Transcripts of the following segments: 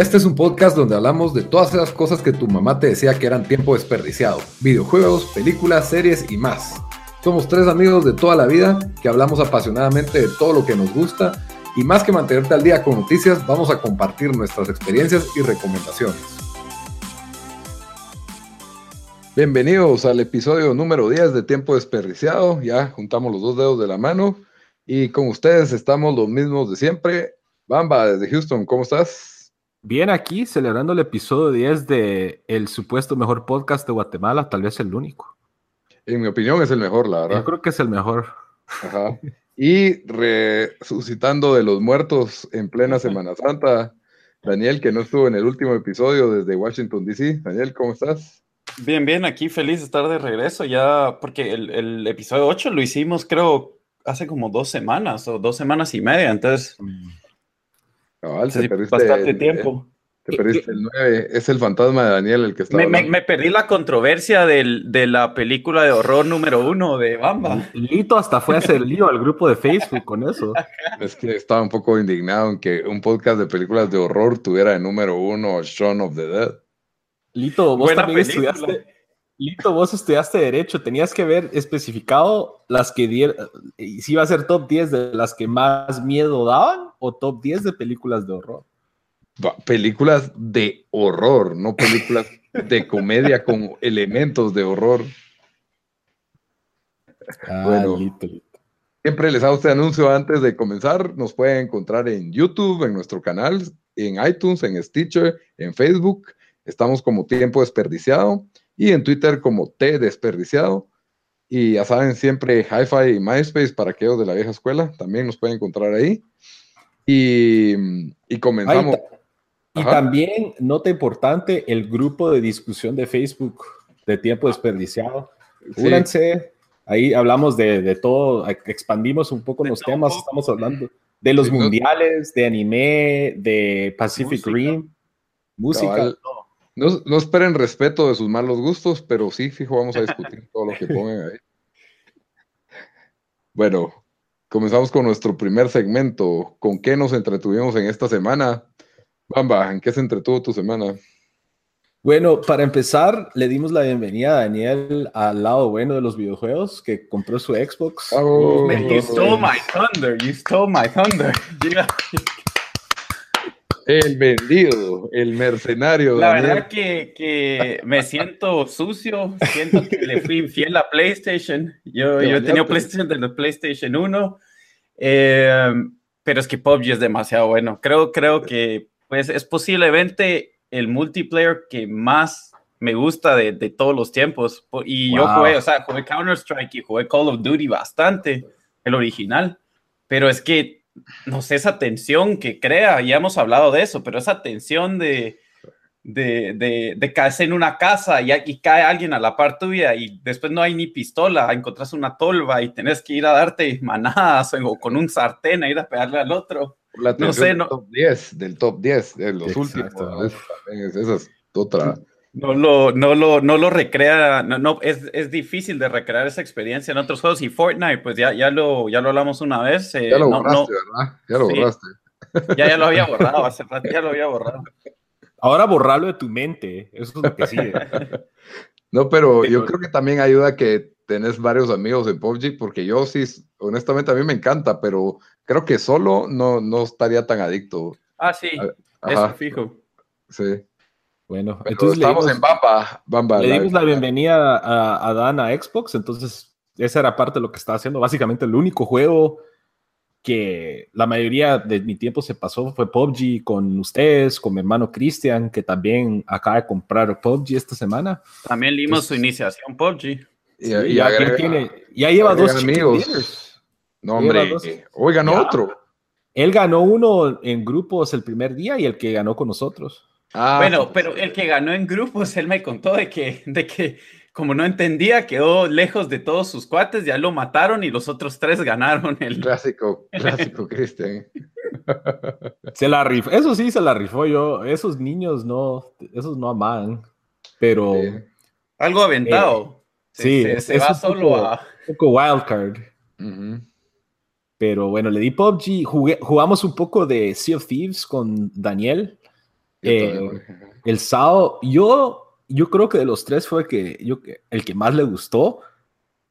Este es un podcast donde hablamos de todas esas cosas que tu mamá te decía que eran tiempo desperdiciado. Videojuegos, películas, series y más. Somos tres amigos de toda la vida que hablamos apasionadamente de todo lo que nos gusta y más que mantenerte al día con noticias, vamos a compartir nuestras experiencias y recomendaciones. Bienvenidos al episodio número 10 de Tiempo Desperdiciado. Ya juntamos los dos dedos de la mano y con ustedes estamos los mismos de siempre. Bamba, desde Houston, ¿cómo estás? Bien aquí, celebrando el episodio 10 de el supuesto mejor podcast de Guatemala, tal vez el único. En mi opinión es el mejor, la verdad. Yo creo que es el mejor. Ajá. Y resucitando de los muertos en plena Semana Santa, Daniel, que no estuvo en el último episodio desde Washington, D.C. Daniel, ¿cómo estás? Bien, bien, aquí feliz de estar de regreso ya, porque el, el episodio 8 lo hicimos creo hace como dos semanas o dos semanas y media, entonces... Cabal, Sí, te perdiste bastante el- tiempo. Te perdiste el 9. Es el fantasma de Daniel el que está. Me, me- me perdí la controversia del- de la película de horror número uno de Bamba. Lito hasta fue a hacer lío al grupo de Facebook con eso. Es que estaba un poco indignado en que un podcast de películas de horror tuviera de número uno Shaun of the Dead. Lito, vos Buena también película. estudiaste. Lito, vos estudiaste Derecho, tenías que ver especificado las que dieron. Si iba a ser top 10 de las que más miedo daban o top 10 de películas de horror. Películas de horror, no películas de comedia con elementos de horror. Ah, Bueno. Lito, Lito. Siempre les hago este anuncio antes de comenzar. Nos pueden encontrar en YouTube, en nuestro canal, en iTunes, en Stitcher, en Facebook. Estamos como Tiempo Desperdiciado y en Twitter como T Desperdiciado. Y ya saben, siempre Hi-Fi y MySpace para aquellos de la vieja escuela. También nos pueden encontrar ahí. Y, y comenzamos. Y también, nota importante, el grupo de discusión de Facebook de tiempo desperdiciado. Sí. Únanse, ahí hablamos de, de todo, expandimos un poco De los temas, poco. estamos hablando de los Sí, ¿no? mundiales, de anime, de Pacific Música. Rim, música. Cabal. No, no esperen respeto de sus malos gustos, pero sí, fijo, vamos a discutir todo lo que pongan ahí. Bueno, comenzamos con nuestro primer segmento. ¿Con qué nos entretuvimos en esta semana? Bamba, ¿en qué se entretuvo tu semana? Bueno, para empezar, le dimos la bienvenida a Daniel al lado bueno de los videojuegos, que compró su Xbox. Man, you stole my thunder, you stole my thunder. Llega- El vendido, el mercenario. La Daniel. verdad que, que me siento sucio, siento que le fui infiel a PlayStation. Yo, yo he tenido. PlayStation desde PlayStation 1, eh, pero es que PUBG es demasiado bueno. Creo, creo que pues, es posiblemente el multiplayer que más me gusta de, de todos los tiempos. Po- Y yo jugué, o sea, jugué Counter-Strike y jugué Call of Duty bastante, el original, pero es que no sé, esa tensión que crea, ya hemos hablado de eso, pero esa tensión de, de, de, de caerse en una casa y, y cae alguien a la par tuya y después no hay ni pistola, encontrás una tolva y tenés que ir a darte manadas o con un sartén a ir a pegarle al otro. La no sé, del no- top 10, del top 10, de los Exacto. últimos. Esa también es- Esa es otra. No lo, no lo, no lo recrea, no, no, es, es difícil de recrear esa experiencia en otros juegos y Fortnite, pues ya, ya, lo, ya lo hablamos una vez. eh, Ya lo no- borraste, no, ¿verdad? Ya lo Sí. borraste. ya, ya lo había borrado, hace rato ya lo había borrado. Ahora borrarlo de tu mente, eso es lo que sigue. No, pero Pero- yo creo que también ayuda que tenés varios amigos en PUBG, porque yo sí, honestamente a mí me encanta, pero creo que solo no, no estaría tan adicto. Ah, sí, Ajá, eso fijo. sí. Bueno, Pero entonces le estamos dimos, en Bamba. Bamba le la- dimos la bienvenida a, a Dan a Xbox, entonces esa era parte de lo que estaba haciendo. Básicamente el único juego que la mayoría de mi tiempo se pasó fue PUBG con ustedes, con mi hermano Cristian, que también acaba de comprar PUBG esta semana. También leímos Entonces- su iniciación PUBG. Y, y ya, agrega- tiene, ya lleva dos amigos. No, hombre, hoy ganó otro. Él ganó uno en grupos el primer día y el que ganó con nosotros. Ah, bueno, pero el que ganó en grupos, él me contó de que, de que como no entendía, quedó lejos de todos sus cuates, ya lo mataron y los otros tres ganaron el... Clásico, clásico, Cristian. Se la rifó, eso sí se la rifó yo, esos niños no, esos no aman, pero... Algo aventado. Eh, sí, se, va solo a... Un poco wildcard. Pero bueno, le di PUBG, jugamos un poco de Sea of Thieves con Daniel. Eh, el sábado, yo yo creo que de los tres fue que yo, el que más le gustó.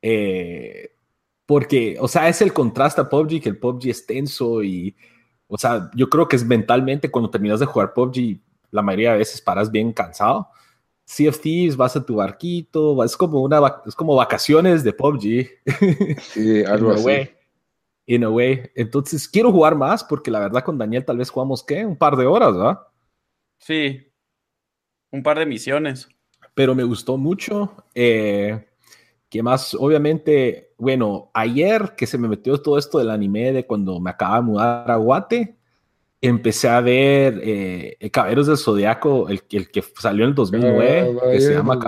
Eh, porque, o sea, es el contraste a PUBG, que el PUBG es tenso y, o sea, yo creo que es mentalmente cuando terminas de jugar PUBG, la mayoría de veces paras bien cansado. Thieves, vas a tu barquito, es como, una, es como vacaciones de PUBG. Sí, algo así. In a way. Entonces, quiero jugar más porque la verdad con Daniel tal vez jugamos, ¿qué? Un par de horas, ¿verdad? Sí, un par de misiones. Pero me gustó mucho. Eh, que más, obviamente, bueno, ayer que se me metió todo esto del anime de cuando me acaba de mudar a Guate, empecé a ver eh, Caballeros del Zodiaco, el, el, que salió en el 2009, que se llama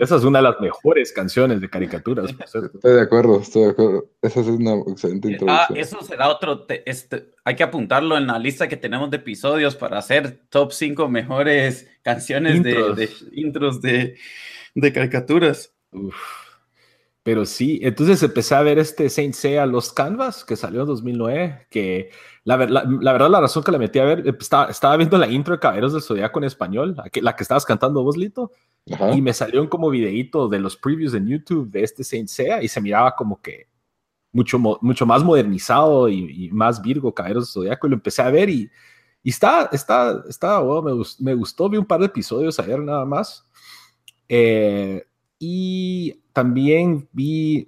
Esa es una de las mejores canciones de caricaturas. Estoy de acuerdo, estoy de acuerdo. Esa es una excelente ah, introducción. Ah, eso será otro. este, hay que apuntarlo en la lista que tenemos de episodios para hacer top 5 mejores canciones de, intros de, de caricaturas. Pero sí, entonces empecé a ver este Saint Seiya Los Canvas que salió en 2009, que la, la, verdad la razón que la metí a ver, estaba, estaba viendo la intro de Caballeros del Zodiaco en español, la que, la que estabas cantando vos, Lito, y me salió como videíto de los previews en YouTube de este Saint Seiya y se miraba como que mucho, mucho más modernizado y, más Virgo Caballeros del Zodiaco y lo empecé a ver y, y está, está, está, me, me, gustó, vi un par de episodios ayer nada más. Eh, y también vi,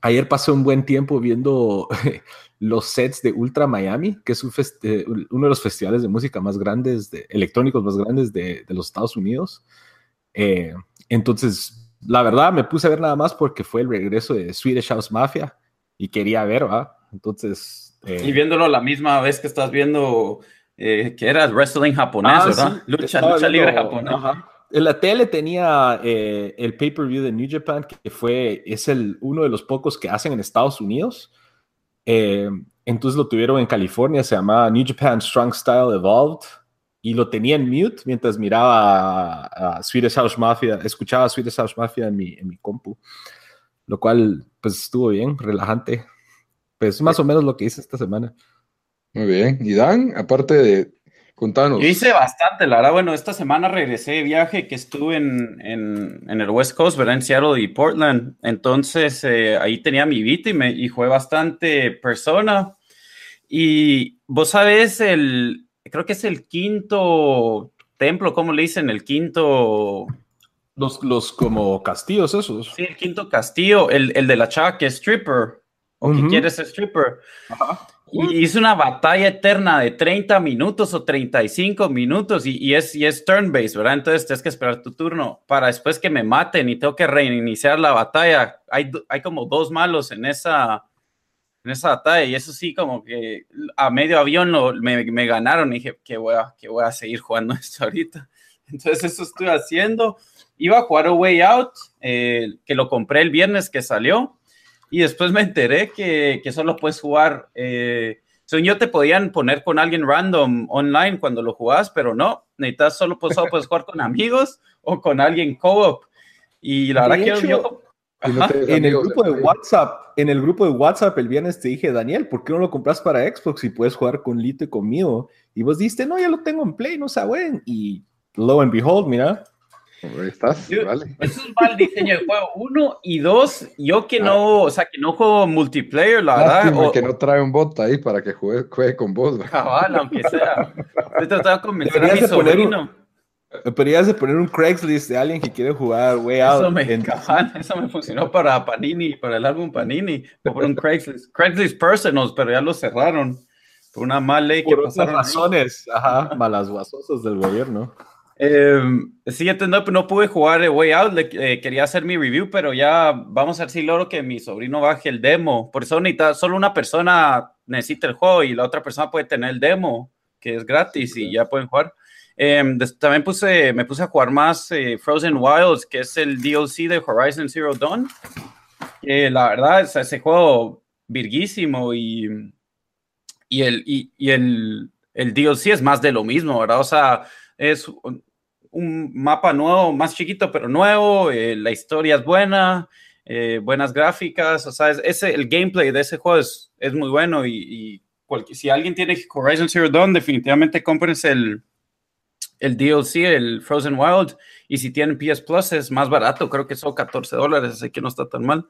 ayer pasé un buen tiempo viendo los sets de Ultra Miami, que es eh, uno de los festivales de música más grandes, de, electrónicos más grandes de, los Estados Unidos. Eh, entonces, la verdad, me puse a ver nada más porque fue el regreso de Swedish House Mafia y quería ver, ¿va? Entonces... Eh, y viéndolo la misma vez que estás viendo que era wrestling japonés, ah, ¿verdad? lucha, lucha libre japonés en la tele tenía eh, el pay-per-view de New Japan, que fue, es el, uno de los pocos que hacen en Estados Unidos. Eh, entonces lo tuvieron en California, se llamaba New Japan Strong Style Evolved, y lo tenía en mute mientras miraba a, Swedish House Mafia, escuchaba a Swedish House Mafia en mi, en mi compu, lo cual pues estuvo bien, relajante. Pues más o menos lo que hice esta semana. Muy bien. Y Dan, aparte de Contanos. Yo hice bastante, la verdad. Bueno, esta semana regresé de viaje que estuve en, en, el West Coast, ¿verdad? En Seattle y Portland. Entonces, eh, ahí tenía mi beat y, me, y fue bastante persona. Y vos sabés, el, creo que es el quinto templo, ¿cómo le dicen? El quinto... Los, los como castillos esos. Sí, el quinto castillo, el, el de la chava que es stripper, o que quiere ser stripper. Ajá. Y hice una batalla eterna de 30 minutos o 35 minutos y, y es, y es turn-based, ¿verdad? Entonces tienes que esperar tu turno para después que me maten y tengo que reiniciar la batalla. Hay, hay como dos malos en esa, en esa batalla y eso sí, como que a medio avión lo, me, me, ganaron y dije que voy, a, que voy a seguir jugando esto ahorita. Entonces eso estoy haciendo. Iba a jugar a Way Out, eh, que lo compré el viernes que salió y después me enteré que, que solo puedes jugar, eh, según yo te podían poner con alguien random online cuando lo jugabas, pero no, necesitas solo, pues, solo puedes jugar con amigos o con alguien co-op. Y la verdad que yo... en el grupo de WhatsApp, en el grupo de WhatsApp el viernes te dije, Daniel, ¿por qué no lo compras para Xbox y puedes jugar con Lito y conmigo? Y vos dijiste, no, ya lo tengo en Play, no saben. Y lo and behold, mira, estás, vale. Eso es mal diseño de juego. Uno y dos, yo que no, o sea, que no juego multiplayer, la verdad. O, que no trae un bot ahí para que juegue, juegue con vos. Cabal, aunque sea. Estoy tratando de convencer a mi sobrino. Podrías de poner un Craigslist de alguien que quiere jugar Way Out. Eso me, cabal, eso me funcionó para Panini, para el álbum Panini. O por un Craigslist. Craigslist Personals, pero ya lo cerraron. Por una mala ley que por pasaron. razones, ajá, malas guasosas del gobierno. Eh, siguiente, no, no pude jugar Way Out, eh, quería hacer mi review, pero ya vamos a ver si logro que mi sobrino baje el demo. Por eso necesita, solo una persona necesita el juego y la otra persona puede tener el demo, que es gratis y ya pueden jugar. Em, también puse, me puse a jugar más eh, Frozen Wilds, que es el DLC de Horizon Zero Dawn. la verdad, es ese juego virguísimo y, y, el, y, y el, el DLC es más de lo mismo, ¿verdad? O sea, es un, mapa nuevo, más chiquito, pero nuevo, eh, la historia es buena, eh, buenas gráficas, o sea, ese, el gameplay de ese juego es, es muy bueno y, si alguien tiene Horizon Zero Dawn, definitivamente cómprense el, el DLC, el Frozen Wild, y si tienen PS Plus es más barato, creo que son 14 dólares, así que no está tan mal.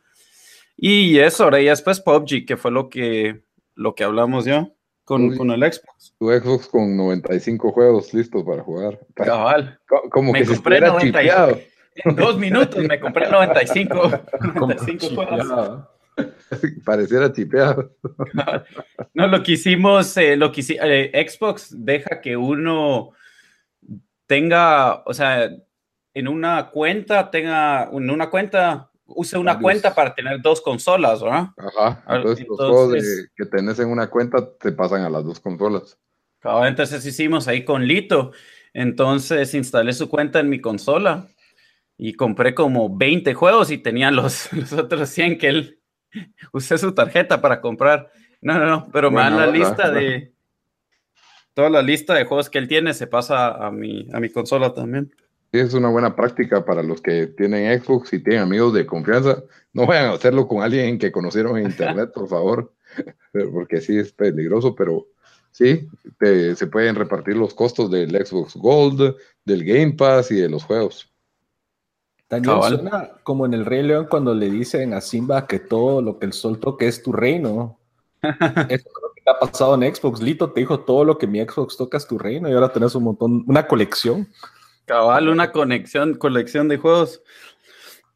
Y eso, ahora ya después PUBG, que fue lo que, lo que hablamos yo con, con, el Xbox. Tu Xbox con 95 juegos listos para jugar. Cabal. Como me que compré se 95. En dos minutos me compré 95, 95 juegos. Pareciera chipeado. No, lo que hicimos, eh, lo que eh, Xbox deja que uno tenga, o sea, en una cuenta, tenga, en una cuenta use una cuenta para tener dos consolas, ¿verdad? Ajá. Entonces, los juegos que tenés en una cuenta te pasan a las dos consolas. entonces hicimos ahí con Lito. Entonces instalé su cuenta en mi consola y compré como 20 juegos y tenía los, los otros 100 que él usé su tarjeta para comprar. No, no, no, pero me dan la lista de toda la lista de juegos que él tiene se pasa a mi, a mi consola también es una buena práctica para los que tienen Xbox y tienen amigos de confianza. No vayan a hacerlo con alguien que conocieron en internet, por favor, porque sí es peligroso, pero sí, se pueden repartir los costos del Xbox Gold, del Game Pass y de los juegos. También suena como en el Rey León cuando le dicen a Simba que todo lo que el sol toque es tu reino. Eso es lo que ha pasado en Xbox. Lito te dijo todo lo que mi Xbox toca es tu reino y ahora tenés un montón, una colección. Cabal, una conexión, colección de juegos.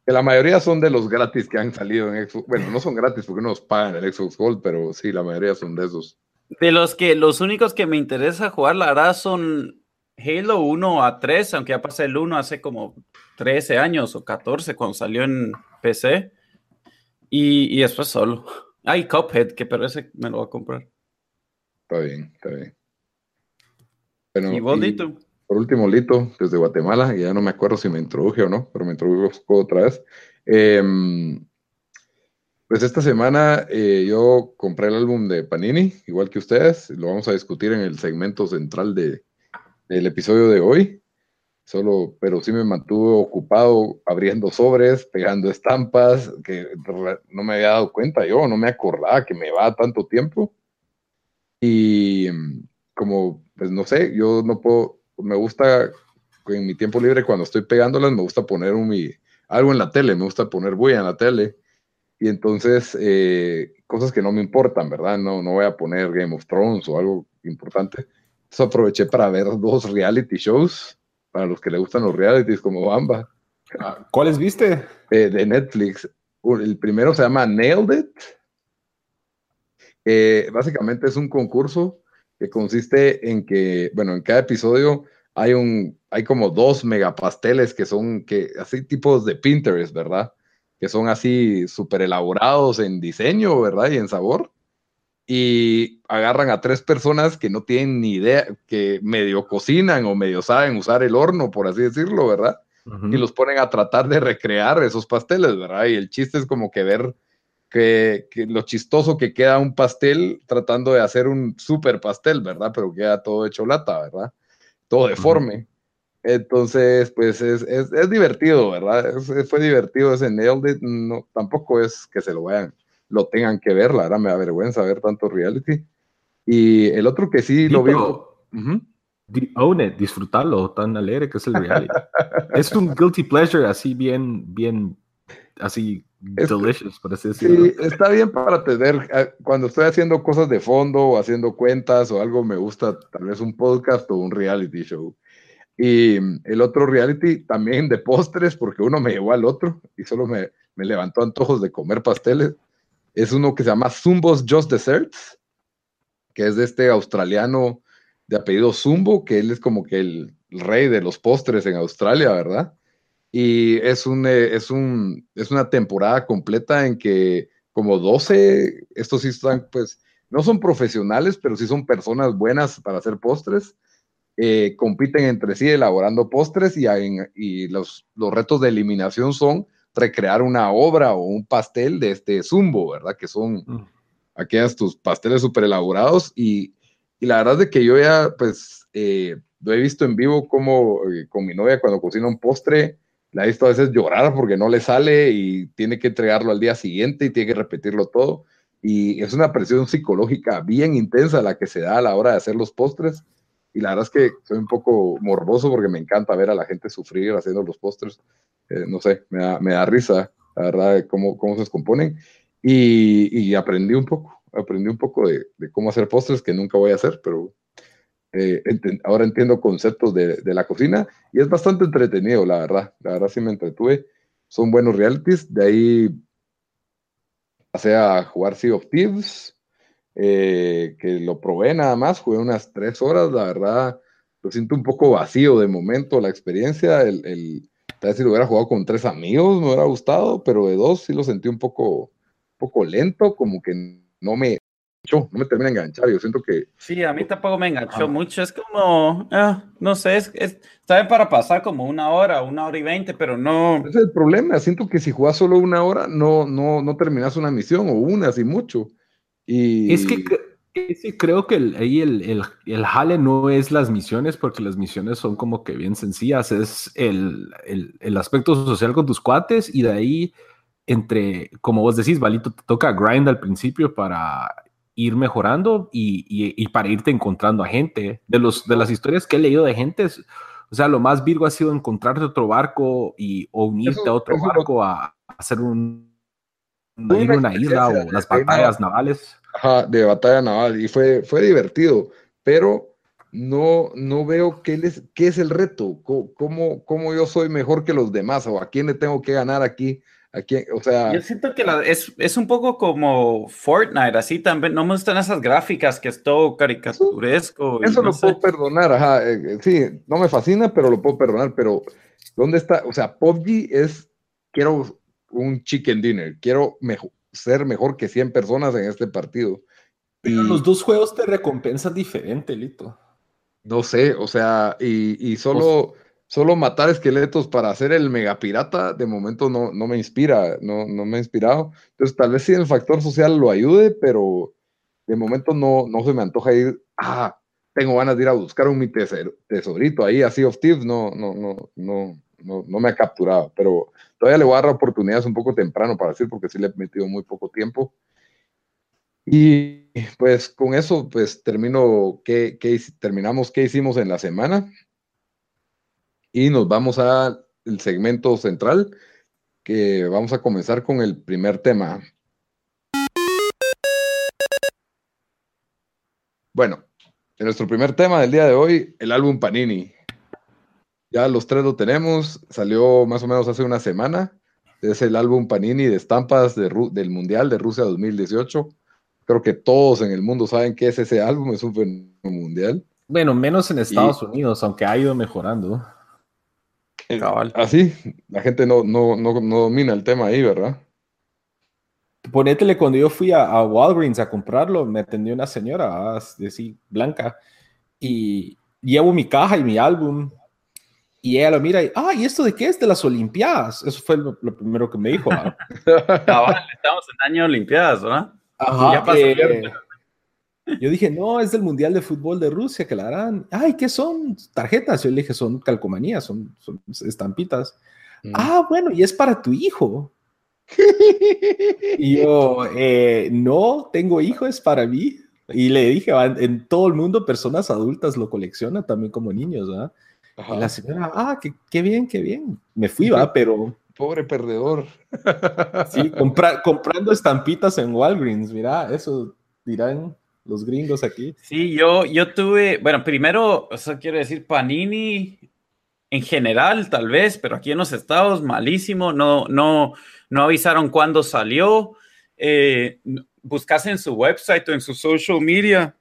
Que la mayoría son de los gratis que han salido en Xbox. Bueno, no son gratis porque no nos pagan el Xbox Gold, pero sí, la mayoría son de esos. De los que los únicos que me interesa jugar, la verdad, son Halo 1 a 3, aunque ya pasé el 1 hace como 13 años o 14 cuando salió en PC. Y, y después solo. Hay Cuphead, que pero ese me lo voy a comprar. Está bien, está bien. ¿Y bonito por último, Lito, desde Guatemala, y ya no me acuerdo si me introduje o no, pero me introduzco otra vez. Em, pues esta semana eh, yo compré el álbum de Panini, igual que ustedes, lo vamos a discutir en el segmento central de, del episodio de hoy. Solo, pero sí me mantuve ocupado abriendo sobres, pegando estampas, que no me había dado cuenta yo, no me acordaba que me va tanto tiempo. Y como, pues no sé, yo no puedo, me gusta en mi tiempo libre cuando estoy pegándolas, me gusta poner un, mi, algo en la tele, me gusta poner bulla en la tele. Y entonces, eh, cosas que no me importan, ¿verdad? No, no voy a poner Game of Thrones o algo importante. Entonces aproveché para ver dos reality shows, para los que le gustan los realities como Bamba. Ah, ¿Cuáles viste? Eh, de Netflix. El primero se llama Nailed It. básicamente es un concurso que consiste en que, bueno, en cada episodio hay un, hay como dos megapasteles que son, que, así tipos de Pinterest, ¿verdad? Que son así súper elaborados en diseño, ¿verdad? Y en sabor. Y agarran a tres personas que no tienen ni idea, que medio cocinan o medio saben usar el horno, por así decirlo, ¿verdad? Y los ponen a tratar de recrear esos pasteles, ¿verdad? Y el chiste es como que ver que, lo chistoso que queda un pastel tratando de hacer un super pastel, ¿verdad? Pero queda todo hecho lata, ¿verdad? Todo deforme. Entonces, pues es, es, divertido, ¿verdad? fue divertido ese Nailed It. No, tampoco es que se lo vayan, lo tengan que ver, la verdad me da vergüenza ver tanto reality. Y el otro que sí, lo vi. Own it, disfrutarlo tan alegre que es el reality. es un guilty pleasure así bien, bien, así delicious, por así decirlo. Sí, está bien para tener, eh, cuando estoy haciendo cosas de fondo o haciendo cuentas o algo, me gusta tal vez un podcast o un reality show. Y mm, el otro reality también de postres, porque uno me llevó al otro y solo me, me levantó antojos de comer pasteles. Es uno que se llama Zumbos Just Desserts, que es de este australiano de apellido Zumbo, que él es como que el, rey de los postres en Australia, ¿verdad? Y es, un, eh, es, un, es una temporada completa en que como 12, estos sí están, pues, no son profesionales, pero sí son personas buenas para hacer postres. Eh, compiten entre sí elaborando postres y, y los, los, retos de eliminación son recrear una obra o un pastel de este zumbo, ¿verdad? Que son mm. aquellas tus pasteles súper elaborados y, y, la verdad es que yo ya, pues, eh, lo he visto en vivo como eh, con mi novia cuando cocina un postre, la he visto a veces llorar porque no le sale y tiene que entregarlo al día siguiente y tiene que repetirlo todo. Y es una presión psicológica bien intensa la que se da a la hora de hacer los postres. Y la verdad es que soy un poco morboso porque me encanta ver a la gente sufrir haciendo los postres. Eh, no sé, me da, me da, risa, la verdad, cómo, cómo se descomponen. Y, aprendí un poco, aprendí un poco de, cómo hacer postres que nunca voy a hacer, pero eh, ahora entiendo conceptos de, de, la cocina y es bastante entretenido, la verdad. La verdad sí me entretuve. Son buenos realities. De ahí pasé a jugar Sea of Thieves, eh, que lo probé nada más, jugué unas tres horas, la verdad, lo siento un poco vacío de momento la experiencia, el, tal vez si lo hubiera jugado con tres amigos me hubiera gustado, pero de dos sí lo sentí un poco, poco lento, como que no me, no me termina de enganchar. Yo siento que. Sí, a mí tampoco me enganchó mucho. Es como, ah, no sé, es, es, está bien para pasar como una hora, una hora y veinte, pero no. Ese es el problema. Siento que si juegas solo una hora, no, no, no terminas una misión o una, así mucho. Y... Es que creo que el, ahí el, el, el, jale no es las misiones, porque las misiones son como que bien sencillas. Es el, el aspecto social con tus cuates y de ahí entre, como vos decís, Valito, te toca grind al principio para ir mejorando y, y, para irte encontrando a gente. De, los, de las historias que he leído de gente, o sea, lo más virgo ha sido encontrarte otro barco y, o unirte a otro barco a, hacer un, ir a una isla o las batallas navales. Ajá, de batalla naval. Y fue, fue divertido, pero no, no veo qué, les, qué es el reto, cómo, cómo yo soy mejor que los demás o a quién le tengo que ganar aquí o sea... Yo siento que es, es, un poco como Fortnite, así también. No me gustan esas gráficas que es todo caricaturesco. Eso, lo puedo perdonar, ajá. Eh, eh, sí, no me fascina, pero lo puedo perdonar. Pero, ¿dónde está? O sea, PUBG es, quiero un chicken dinner, quiero ser mejor que 100 personas en este partido. Pero los dos juegos te recompensan diferente, Lito. No sé, o sea, y, y solo solo matar esqueletos para hacer el megapirata, de momento no, no me inspira, no, no me ha inspirado. Entonces, tal vez sí el factor social lo ayude, pero de momento no, no se me antoja ir, ah, tengo ganas de ir a buscar un mi tesorito ahí, así of Thieves, no, no, no, no, no, no me ha capturado, pero todavía le voy a dar oportunidades un poco temprano para decir, porque sí le he metido muy poco tiempo. Y pues con eso, pues termino, ¿qué, qué, terminamos qué hicimos en la semana y nos vamos al segmento central, que vamos a comenzar con el primer tema. Bueno, en nuestro primer tema del día de hoy, el álbum Panini. Ya los tres lo tenemos, salió más o menos hace una semana. Es el álbum Panini de estampas del Mundial de Rusia 2018. Creo que todos en el mundo saben qué es ese álbum, es un fenómeno mundial. Bueno, menos en Estados Unidos, aunque ha ido mejorando. Así, la gente no, no, no, domina el tema ahí, ¿verdad? Ponétele, cuando yo fui a, Walgreens a comprarlo, me atendió una señora, así, blanca, y llevo mi caja y mi álbum, y ella lo mira y, ah, ¿y esto de qué es? De las Olimpiadas. Eso fue lo, primero que me dijo. estamos en año Olimpiadas, ¿verdad? Ajá, ya yo dije, no, es del Mundial de Fútbol de Rusia, que la harán. Ay, ¿qué son? Tarjetas. Yo le dije, son calcomanías, son, son estampitas. Mm. Ah, bueno, y es para tu hijo. y yo, eh, no, tengo hijo, es para mí. Y le dije, en todo el mundo personas adultas lo coleccionan también como niños, ¿verdad? Y la señora, ah, qué, qué, bien, qué bien. Me fui, va, pero... Pobre perdedor. sí, comprando estampitas en Walgreens, mira, eso dirán los gringos aquí. Sí, yo, yo tuve, bueno, primero, eso quiero decir, Panini en general, tal vez, pero aquí en los estados, malísimo, no, no, no avisaron cuándo salió. Eh, buscas en su website o en su social media,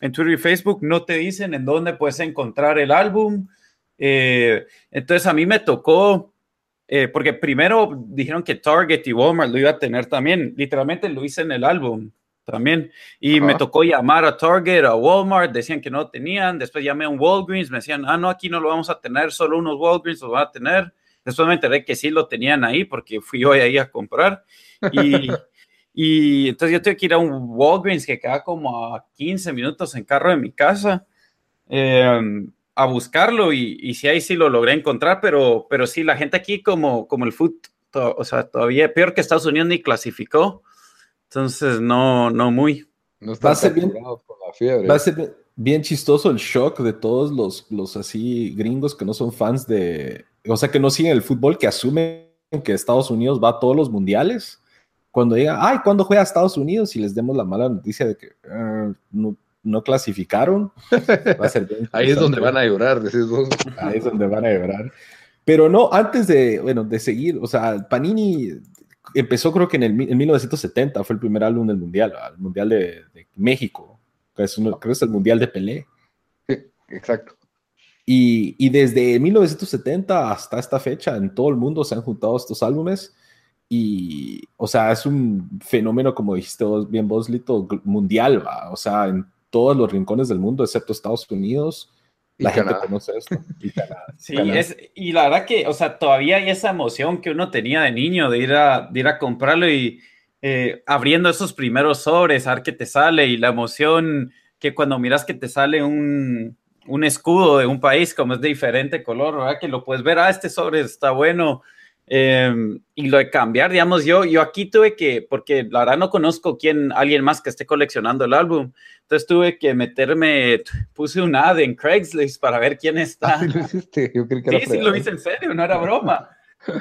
en Twitter y Facebook, no te dicen en dónde puedes encontrar el álbum. Eh, entonces a mí me tocó, eh, porque primero dijeron que Target y Walmart lo iba a tener también, literalmente lo hice en el álbum también, y me tocó llamar a Target, a Walmart, decían que no tenían, después llamé a un Walgreens, me decían, ah, no, aquí no lo vamos a tener, solo unos Walgreens lo van a tener, después me enteré que sí lo tenían ahí porque fui hoy ahí a comprar, y... Y entonces yo tuve que ir a un Walgreens que queda como a 15 minutos en carro de mi casa em, a buscarlo y, y sí, ahí sí lo logré encontrar, pero, pero sí, la gente aquí como, como el foot, o sea, todavía peor que Estados Unidos ni clasificó, entonces no, no muy. No está bien, con la fiebre. Va a ser bien chistoso el shock de todos los, los así gringos que no son fans de, o sea, que no siguen el fútbol, que asumen que Estados Unidos va a todos los mundiales cuando digan, ay, ¿cuándo juega Estados Unidos? Y les demos la mala noticia de que ah, no, clasificaron, va a ser Ahí es donde van a llorar, decís vos. Ahí es donde van a llorar. Pero no, antes de, bueno, de seguir, o sea, Panini empezó creo que en, el, 1970, fue el primer álbum del Mundial, el Mundial de, México, que es creo que es el Mundial de Pelé. Sí, exacto. Y, y, desde 1970 hasta esta fecha, en todo el mundo se han juntado estos álbumes y, o sea, es un fenómeno, como dijiste vos, bien vos, Lito, mundial, ¿va? o sea, en todos los rincones del mundo, excepto Estados Unidos, la gente conoce esto. Y sí, Es, y la verdad que, o sea, todavía hay esa emoción que uno tenía de niño de ir a, de ir a comprarlo y eh, abriendo esos primeros sobres, a ver qué te sale y la emoción que cuando miras que te sale un, un escudo de un país como es de diferente color, ¿verdad? Que lo puedes ver, ah, este sobre está bueno Em, y lo de cambiar, digamos, yo, yo aquí tuve que, porque la verdad no conozco quién, alguien más que esté coleccionando el álbum, entonces tuve que meterme, puse un ad en Craigslist para ver quién está. Ah, sí, lo hiciste, yo creí que sí, sí, lo hice en serio, no era broma.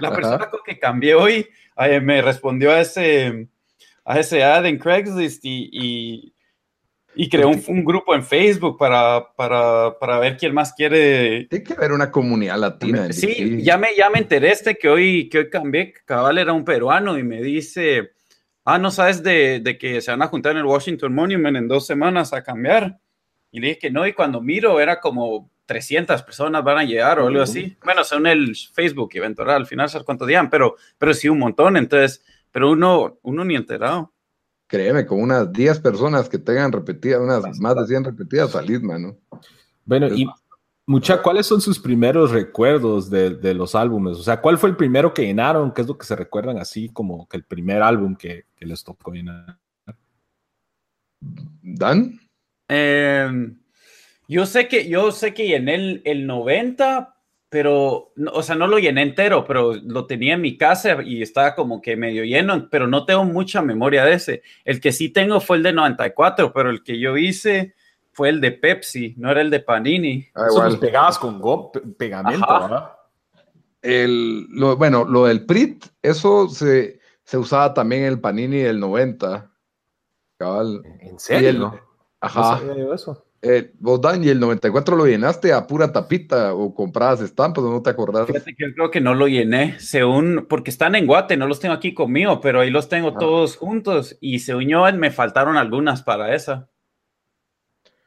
La persona con que cambié hoy eh, me respondió a ese, a ese ad en Craigslist y y creó un, grupo en Facebook para, para, para, ver quién más quiere. Tiene que haber una comunidad latina. Sí, ya me, ya me enteré este que hoy, que hoy cambié, cabal era un peruano y me dice, ah, no sabes de, de, que se van a juntar en el Washington Monument en dos semanas a cambiar. Y le dije que no, y cuando miro era como 300 personas van a llegar o algo así. Bueno, son el Facebook eventual, al final, ¿sabes cuánto digan? Pero, pero sí un montón, entonces, pero uno, uno ni enterado créeme, con unas 10 personas que tengan repetidas, unas más de 100 repetidas, salís, mano. Bueno, y mucha, ¿cuáles son sus primeros recuerdos de, los álbumes? O sea, ¿cuál fue el primero que llenaron? ¿Qué es lo que se recuerdan así como que el primer álbum que, les tocó llenar? ¿Dan? Em, yo sé que yo sé que llené el, el 90, pero, o sea, no lo llené entero, pero lo tenía en mi casa y estaba como que medio lleno, pero no tengo mucha memoria de ese. El que sí tengo fue el de 94, pero el que yo hice fue el de Pepsi, no era el de Panini. Ah, igual. pegabas con pegamento, ¿verdad? El, lo, bueno, lo del PRIT, eso se, se usaba también en el Panini del 90. Cabal. ¿En serio? ajá. No eso. Eh, vos, Dan, ¿y el 94 lo llenaste a pura tapita o comprabas estampas o no te acordás? Fíjate que yo creo que no lo llené, según, porque están en Guate, no los tengo aquí conmigo, pero ahí los tengo ah. todos juntos y se unió, me faltaron algunas para esa.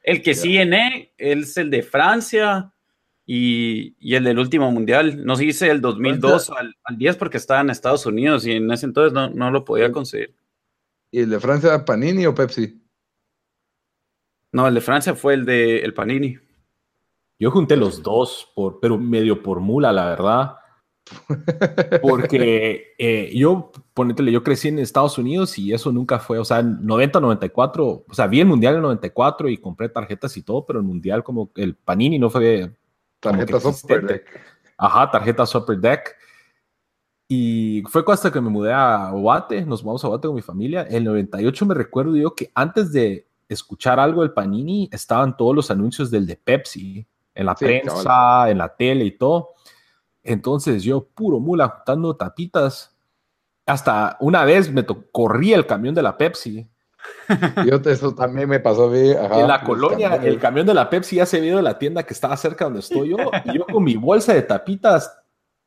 El que sí llené es el de Francia y, y, el del último mundial. No sé, hice el 2002 al, al, 10 porque estaba en Estados Unidos y en ese entonces no, no lo podía conseguir. ¿Y el de Francia, Panini o Pepsi? No, el de Francia fue el de el Panini. Yo junté los dos, por, pero medio por mula, la verdad. Porque eh, yo, ponétele, yo crecí en Estados Unidos y eso nunca fue, o sea, 90, 94, o sea, vi el Mundial en 94 y compré tarjetas y todo, pero el Mundial como el Panini no fue... Tarjeta Super Deck. Ajá, tarjeta Super Deck. Y fue hasta que me mudé a Guate, nos vamos a Guate con mi familia. En el 98 me recuerdo yo que antes de escuchar algo del Panini, estaban todos los anuncios del de Pepsi, en la prensa, en la tele y todo. Entonces yo, puro mula, juntando tapitas. Hasta una vez me corrí el camión de la Pepsi. Yo, eso también me pasó a mí. en la colonia, el camión de la Pepsi ya se vio de la tienda que estaba cerca donde estoy yo. y yo con mi bolsa de tapitas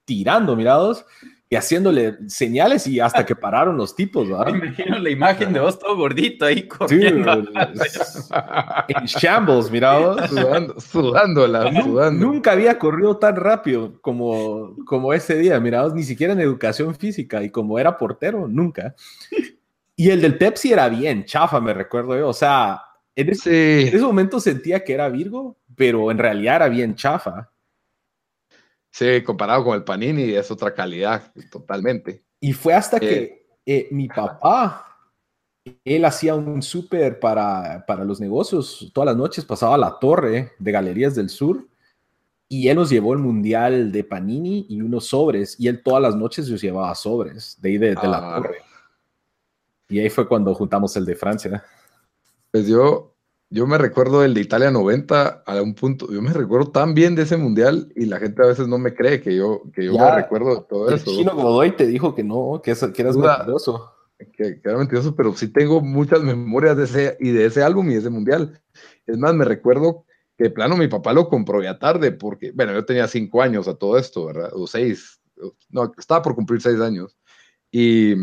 tirando, mirados. Y haciéndole señales y hasta que pararon los tipos, ¿verdad? Me imagino la imagen de vos todo gordito ahí corriendo. en shambles, mira Sudando, sudándola, sudando. Nunca había corrido tan rápido como, como ese día, mira ni siquiera en educación física y como era portero, nunca. Y el del Pepsi era bien chafa, me recuerdo yo. O sea, en ese, en ese momento sentía que era Virgo, pero en realidad era bien chafa. Sí, comparado con el Panini es otra calidad, totalmente. Y fue hasta que eh, eh, mi papá, él hacía un súper para, para los negocios, todas las noches pasaba a la torre de Galerías del Sur y él nos llevó el mundial de Panini y unos sobres, y él todas las noches nos llevaba sobres de ahí de, la ah. torre. Y ahí fue cuando juntamos el de Francia. Pues yo, yo me recuerdo del de Italia 90 a un punto, yo me recuerdo tan bien de ese mundial y la gente a veces no me cree que yo, que yo me recuerdo de todo eso. El chino Godoy te dijo que no, que, que eras mentiroso. Que, era mentiroso, pero sí tengo muchas memorias de ese, y de ese álbum y de ese mundial. Es más, me recuerdo que de plano mi papá lo compró ya tarde porque, bueno, yo tenía cinco años a todo esto, ¿verdad? O seis, no, estaba por cumplir seis años. Y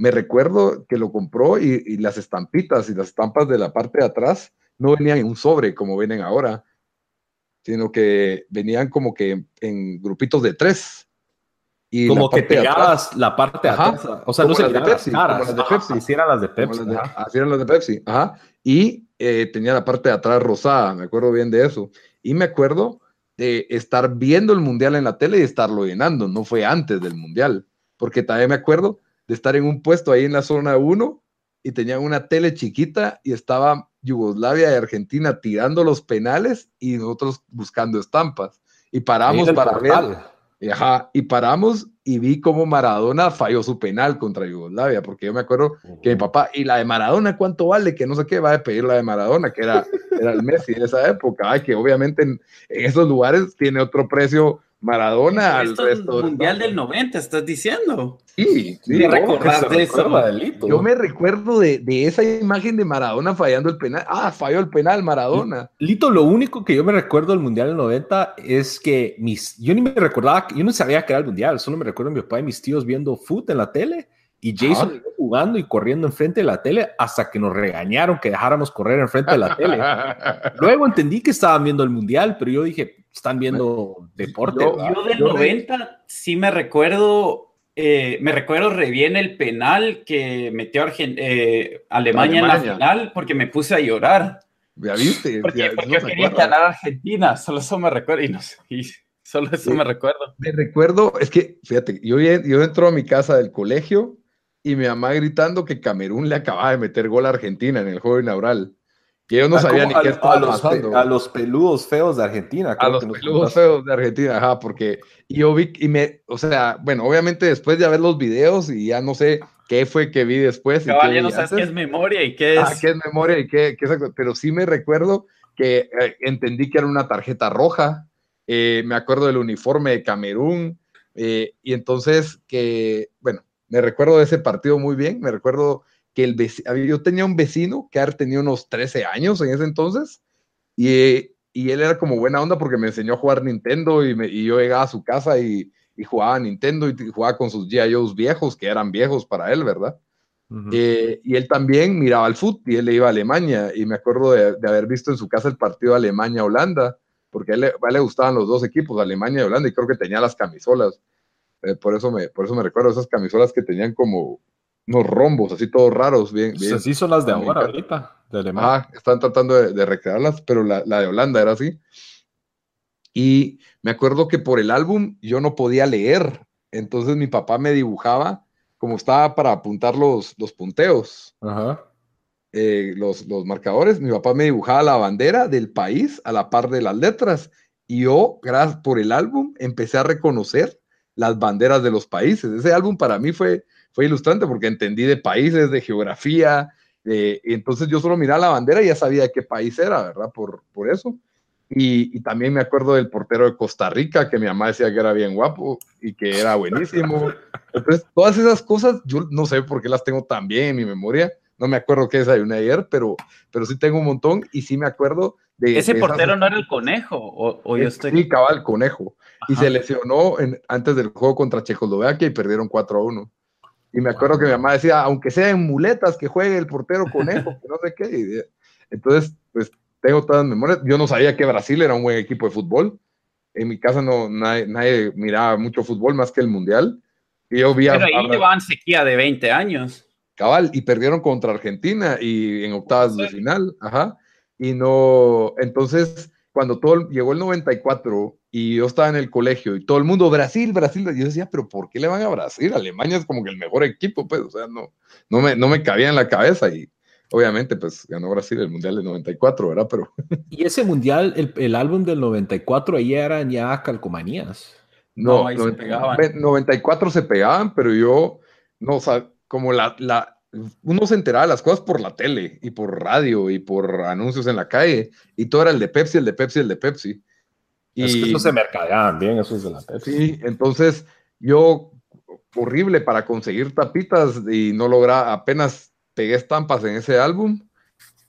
me recuerdo que lo compró y, las estampitas y las estampas de la parte de atrás no venían en un sobre como vienen ahora, sino que venían como que en, grupitos de tres. Y como que pegabas la parte de atrás. O sea, no se de Pepsi, como las de Pepsi. así eran las de Pepsi. así eran las de Pepsi. Ajá. Y eh, tenía la parte de atrás rosada, me acuerdo bien de eso. Y me acuerdo de estar viendo el mundial en la tele y estarlo llenando. No fue antes del mundial, porque también me acuerdo de estar en un puesto ahí en la zona 1 y tenían una tele chiquita y estaba Yugoslavia y Argentina tirando los penales y nosotros buscando estampas. Y paramos para ver. Y, ajá, y paramos y vi cómo Maradona falló su penal contra Yugoslavia, porque yo me acuerdo que mi papá, y la de Maradona, ¿cuánto vale? Que no sé qué, va a pedir la de Maradona, que era, era el Messi de esa época, que obviamente en, en, esos lugares tiene otro precio Maradona al resto. Mundial del 90, estás diciendo. Sí, sí. de eso? Yo me recuerdo de, esa imagen de Maradona fallando el penal. Ah, falló el penal Maradona. Lito, lo único que yo me recuerdo del Mundial del 90 es que mis, yo ni me recordaba, yo no sabía que era el Mundial, solo me recuerdo a mi papá y mis tíos viendo foot en la tele y Jason jugando y corriendo enfrente de la tele hasta que nos regañaron que dejáramos correr enfrente de la tele. Luego entendí que estaban viendo el mundial, pero yo dije, están viendo deporte. Yo, del 90 sí me recuerdo, eh, me recuerdo re bien el penal que metió eh, Alemania, en la final porque me puse a llorar. ¿Ya viste? Porque, quería ganar Argentina, solo eso me recuerdo y no sé. Solo eso me recuerdo. Me recuerdo, es que, fíjate, yo, yo entro a mi casa del colegio y mi mamá gritando que Camerún le acababa de meter gol a Argentina en el juego inaugural. Que yo no ah, sabía ni qué estaba a los, pasando. A los peludos feos de Argentina. A los peludos feos de Argentina, ajá, porque yo vi y me, o sea, bueno, obviamente después de ver los videos y ya no sé qué fue que vi después. Cabal, ya no sabes qué es memoria y qué ah, es. Ah, qué es memoria y qué, qué exacto. Pero sí me recuerdo que eh, entendí que era una tarjeta roja. Eh, me acuerdo del uniforme de Camerún. Eh, y entonces que, bueno, me recuerdo de ese partido muy bien, me recuerdo que el yo tenía un vecino que tenía unos 13 años en ese entonces y, y, él era como buena onda porque me enseñó a jugar Nintendo y, me, y yo llegaba a su casa y, y jugaba Nintendo y jugaba con sus G.I.O.s viejos, que eran viejos para él, ¿verdad? Eh, y él también miraba el fútbol y él le iba a Alemania y me acuerdo de, de haber visto en su casa el partido Alemania-Holanda porque a él, a él, le gustaban los dos equipos, Alemania y Holanda, y creo que tenía las camisolas. Eh, por, eso me, por eso me recuerdo esas camisolas que tenían como unos rombos así todos raros. Bien, bien así son las de ahora, ahorita, de Ah, están tratando de, recrearlas, pero la, la, de Holanda era así. Y me acuerdo que por el álbum yo no podía leer, entonces mi papá me dibujaba como estaba para apuntar los, los punteos. Eh, los, los marcadores, mi papá me dibujaba la bandera del país a la par de las letras. Y yo, gracias por el álbum, empecé a reconocer las banderas de los países. Ese álbum para mí fue, fue ilustrante porque entendí de países, de geografía, y entonces yo solo miraba la bandera y ya sabía de qué país era, ¿verdad? Por, por eso. Y, también me acuerdo del portero de Costa Rica, que mi mamá decía que era bien guapo y que era buenísimo. Entonces, todas esas cosas, yo no sé por qué las tengo tan bien en mi memoria. No me acuerdo qué desayuné ayer, pero, pero sí tengo un montón y sí me acuerdo Ese portero no era el conejo, o, yo estoy. Sí, cabal, conejo. Y se lesionó antes del juego contra Checoslovaquia y perdieron 4 a 1. Y me acuerdo que mi mamá decía, aunque sea en muletas, que juegue el portero conejo, que no sé qué. entonces, pues tengo todas las memorias. Yo no sabía que Brasil era un buen equipo de fútbol. En mi casa no nadie, miraba mucho fútbol más que el mundial. Y yo vi Pero ahí llevaban sequía de 20 años. Cabal, y perdieron contra Argentina y en octavas de final. Ajá. Y no, entonces, cuando todo llegó el 94 y yo estaba en el colegio y todo el mundo, Brasil, Brasil, yo decía, pero ¿por qué le van a Brasil? Alemania es como que el mejor equipo, pues, o sea, no, no, me, no me cabía en la cabeza y obviamente, pues, ganó Brasil el Mundial del 94, ¿verdad? Pero... Y ese Mundial, el, el álbum del 94, ahí eran ya calcomanías. No, no 94 se pegaban, pero yo, no, o sea, como la, la, uno se enteraba de las cosas por la tele y por radio y por anuncios en la calle, y todo era el de Pepsi, el de Pepsi, el de Pepsi. Y, es que eso se mercadeaban bien, eso es de la Pepsi. Sí, entonces yo, horrible para conseguir tapitas y no lograba, apenas pegué estampas en ese álbum.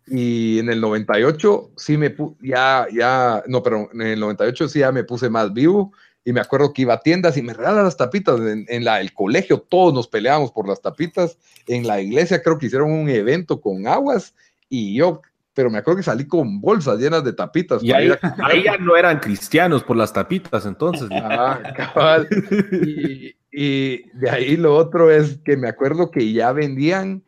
Y en el 98 sí me ya, ya, no, pero en el 98 sí ya me puse más vivo y me acuerdo que iba a tiendas y me regalan las tapitas. En, la, el colegio todos nos peleábamos por las tapitas. En la iglesia creo que hicieron un evento con aguas y yo, pero me acuerdo que salí con bolsas llenas de tapitas. Y ahí, ya no eran cristianos por las tapitas entonces. Ah, cabal. Y, y, de ahí lo otro es que me acuerdo que ya vendían,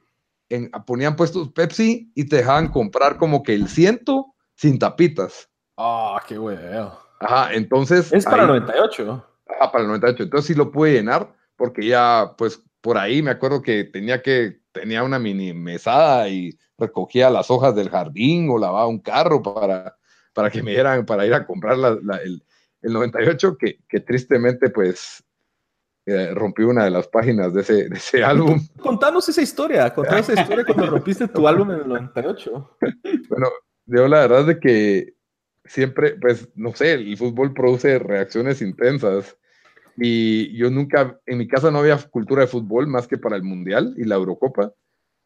en, ponían puestos Pepsi y te dejaban comprar como que el ciento sin tapitas. Ah, qué bueno. Ajá, entonces. Es para el 98. Ah, para el 98. Entonces sí lo pude llenar, porque ya, pues, por ahí me acuerdo que tenía que, tenía una mini mesada y recogía las hojas del jardín o lavaba un carro para, para que me dieran, para ir a comprar el, 98, que, que tristemente, pues, eh, rompí una de las páginas de ese, de ese álbum. Contanos esa historia, contanos esa historia cuando rompiste tu álbum en el 98. Bueno, yo la verdad es de que siempre, pues, no sé, el fútbol produce reacciones intensas. Y yo nunca, en mi casa no había cultura de fútbol más que para el Mundial y la Eurocopa.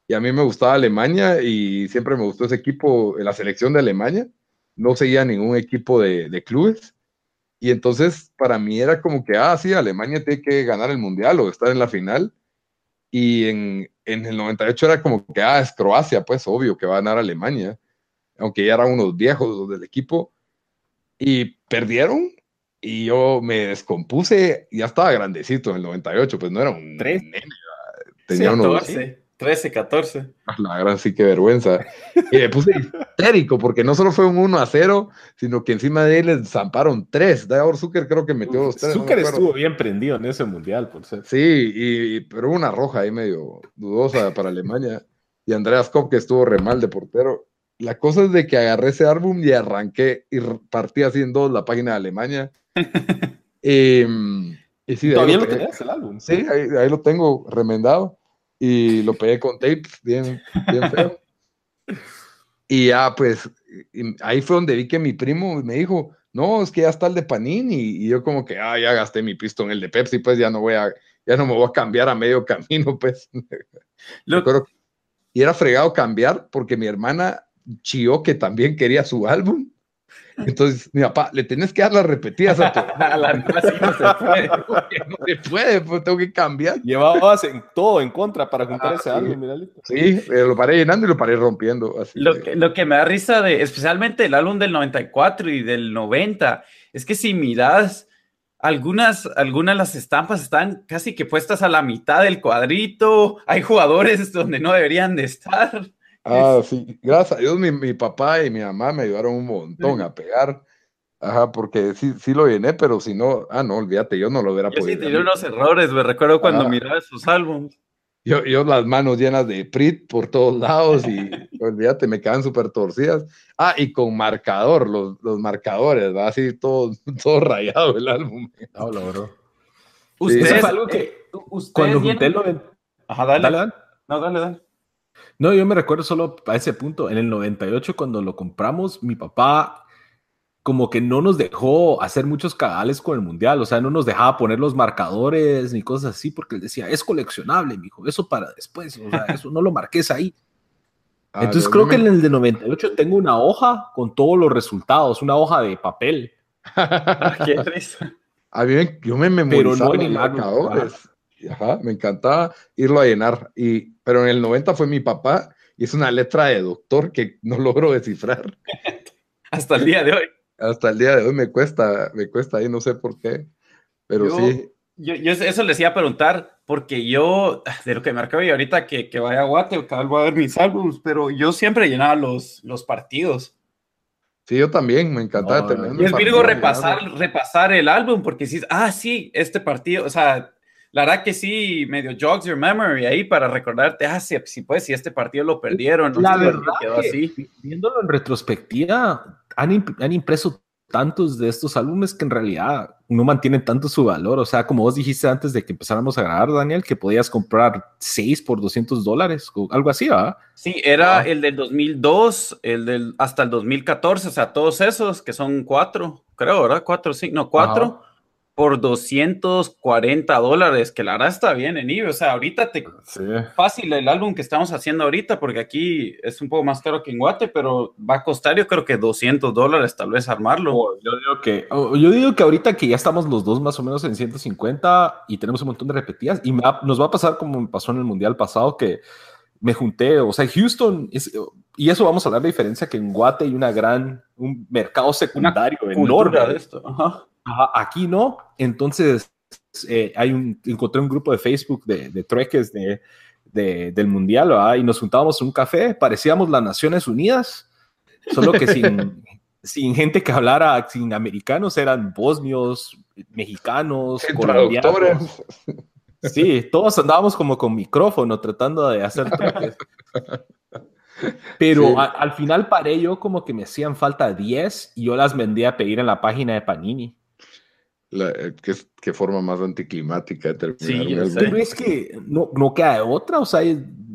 Y a mí me gustaba Alemania y siempre me gustó ese equipo, la selección de Alemania. No seguía ningún equipo de, de clubes. Y entonces para mí era como que, ah, sí, Alemania tiene que ganar el Mundial o estar en la final. Y en, en el 98 era como que, ah, es Croacia, pues obvio que va a ganar Alemania aunque ya eran unos viejos del equipo, y perdieron. Y yo me descompuse, ya estaba grandecito en el 98, pues no era un ¿Tres? tenía unos 13, 14. La gran sí que vergüenza. Y me puse histérico porque no solo fue un 1 a 0, sino que encima de él les zamparon 3. Davor Zucker creo que metió los 3. Zucker estuvo bien prendido en ese mundial, por ser. Sí, y, pero una roja ahí medio dudosa para Alemania. Y Andreas Kopp que estuvo re mal de portero la cosa es de que agarré ese álbum y arranqué y partí así en dos la página de Alemania. Em, y sí, ¿Todavía lo, tenías el álbum? Sí, ahí, lo tengo remendado y lo pegué con tape bien, bien feo. y ya, pues, ahí fue donde vi que mi primo me dijo, no, es que ya está el de Panini. Y yo como que, ah, ya gasté mi pisto en el de Pepsi, pues ya no voy a, ya no me voy a cambiar a medio camino, pues. y era fregado cambiar porque mi hermana Chio, que también quería su álbum. Entonces, mi papá, le tenés que dar las repetidas a tu. la no se puede. no se puede, pues tengo que cambiar. Llevabas en todo en contra para juntar ah, ese álbum, Sí, eh, lo paré llenando y lo paré rompiendo. Así lo, que, lo que me da risa de, especialmente el álbum del 94 y del 90, es que si miras, algunas, algunas de las estampas están casi que puestas a la mitad del cuadrito. Hay jugadores donde no deberían de estar. Ah, sí, gracias a Dios mi, papá y mi mamá me ayudaron un montón a pegar. Ajá, porque sí, sí lo llené, pero si no, ah, no, olvídate, yo no lo hubiera podido. Sí, tenía unos errores, me recuerdo cuando miraba sus álbumes. Yo, yo las manos llenas de Prit por todos lados y olvídate, me quedan súper torcidas. Ah, y con marcador, los, los marcadores, ¿va? Así todo, todo rayado el álbum. No, lo bro. Usted algo que. Eh, cuando junté lo Ajá, dale. dale. No, dale, dale. No, yo me recuerdo solo a ese punto, en el 98 cuando lo compramos, mi papá como que no nos dejó hacer muchos cagales con el mundial, o sea, no nos dejaba poner los marcadores ni cosas así, porque él decía, es coleccionable, mijo, eso para después, o sea, eso no lo marques ahí. Ah, Entonces creo que en el de 98 tengo una hoja con todos los resultados, una hoja de papel. Qué A mí yo me memorizaba pero no marcadores. Ajá, me encantaba irlo a llenar. Y, pero en el 90 fue mi papá y es una letra de doctor que no logro descifrar. Hasta el día de hoy. Hasta el día de hoy me cuesta, me cuesta ahí, no sé por qué. Pero sí. Yo, yo, eso les iba a preguntar, porque yo, de lo que me acabo y ahorita que, que vaya a Guate, voy a ver mis álbumes, pero yo siempre llenaba los, los partidos. Sí, yo también, me encantaba tener. Y es Virgo repasar, repasar el álbum, porque si, ah, sí, este partido, o sea, la verdad que sí, medio jogs your memory ahí para recordarte, ah, sí pues, si este partido lo perdieron. La verdad quedó así. viéndolo en retrospectiva, han, han impreso tantos de estos álbumes que en realidad no mantienen tanto su valor. O sea, como vos dijiste antes de que empezáramos a grabar, Daniel, que podías comprar seis por 200 dólares, o algo así, ¿verdad? Sí, era ah. el del 2002, el del hasta el 2014, o sea, todos esos que son cuatro, creo, ¿verdad? Cuatro, sí, no, cuatro por 240 dólares, que la verdad está bien en eBay. O sea, ahorita te fácil el álbum que estamos haciendo ahorita, porque aquí es un poco más caro que en Guate, pero va a costar yo creo que 200 dólares tal vez armarlo. Oh, yo, digo que, oh, yo digo que ahorita que ya estamos los dos más o menos en 150 y tenemos un montón de repetidas, y nos va a pasar como me pasó en el Mundial pasado, que me junté, o sea, Houston, y eso vamos a hablar de diferencia que en Guate hay una gran, un mercado secundario enorme. De esto. Ajá aquí no. Entonces, eh, hay un, encontré un grupo de Facebook de, de trueques de, del Mundial y nos juntábamos un café, parecíamos las Naciones Unidas, solo que sin, sin gente que hablara, sin americanos, eran bosnios, mexicanos, colombianos. Sí, todos andábamos como con micrófono tratando de hacer trueques. Pero al final paré yo como que me hacían falta 10 y yo las vendía a pedir en la página de Panini. La, eh, qué, forma más anticlimática de terminar. Sí, pero es que no, no queda otra, o sea,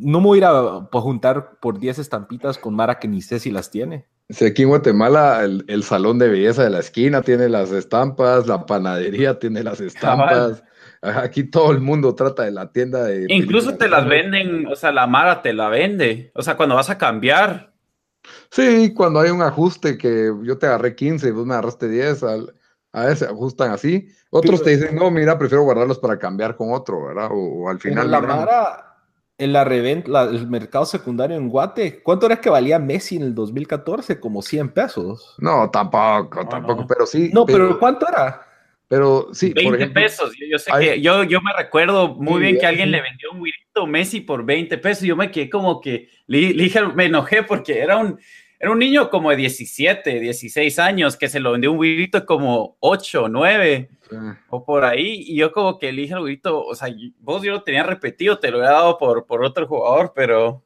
no me voy a ir a, juntar por 10 estampitas con Mara que ni sé si las tiene. Sí, aquí en Guatemala el, salón de belleza de la esquina tiene las estampas, la panadería tiene las estampas. Aquí todo el mundo trata de la tienda de... Incluso te las venden, o sea, la Mara te la vende, o sea, cuando vas a cambiar. Sí, cuando hay un ajuste que yo te agarré 15 y vos me agarraste 10, al, a veces ajustan así. Otros te dicen, no, mira, prefiero guardarlos para cambiar con otro, ¿verdad? O, al final. la Mara, en la reventa, el mercado secundario en Guate, ¿cuánto era que valía Messi en el 2014? Como 100 pesos. No, tampoco, tampoco, pero sí. No, pero, ¿cuánto era? Pero sí. 20 pesos. Yo, sé que, yo, yo me recuerdo muy bien que alguien le vendió un huirito Messi por 20 pesos. Yo me quedé como que, le dije, me enojé porque era un era un niño como de 17, 16 años que se lo vendió un huevito como 8, 9 o por ahí. Y yo como que elige el huevito, o sea, vos yo lo tenía repetido, te lo he dado por, por otro jugador, pero...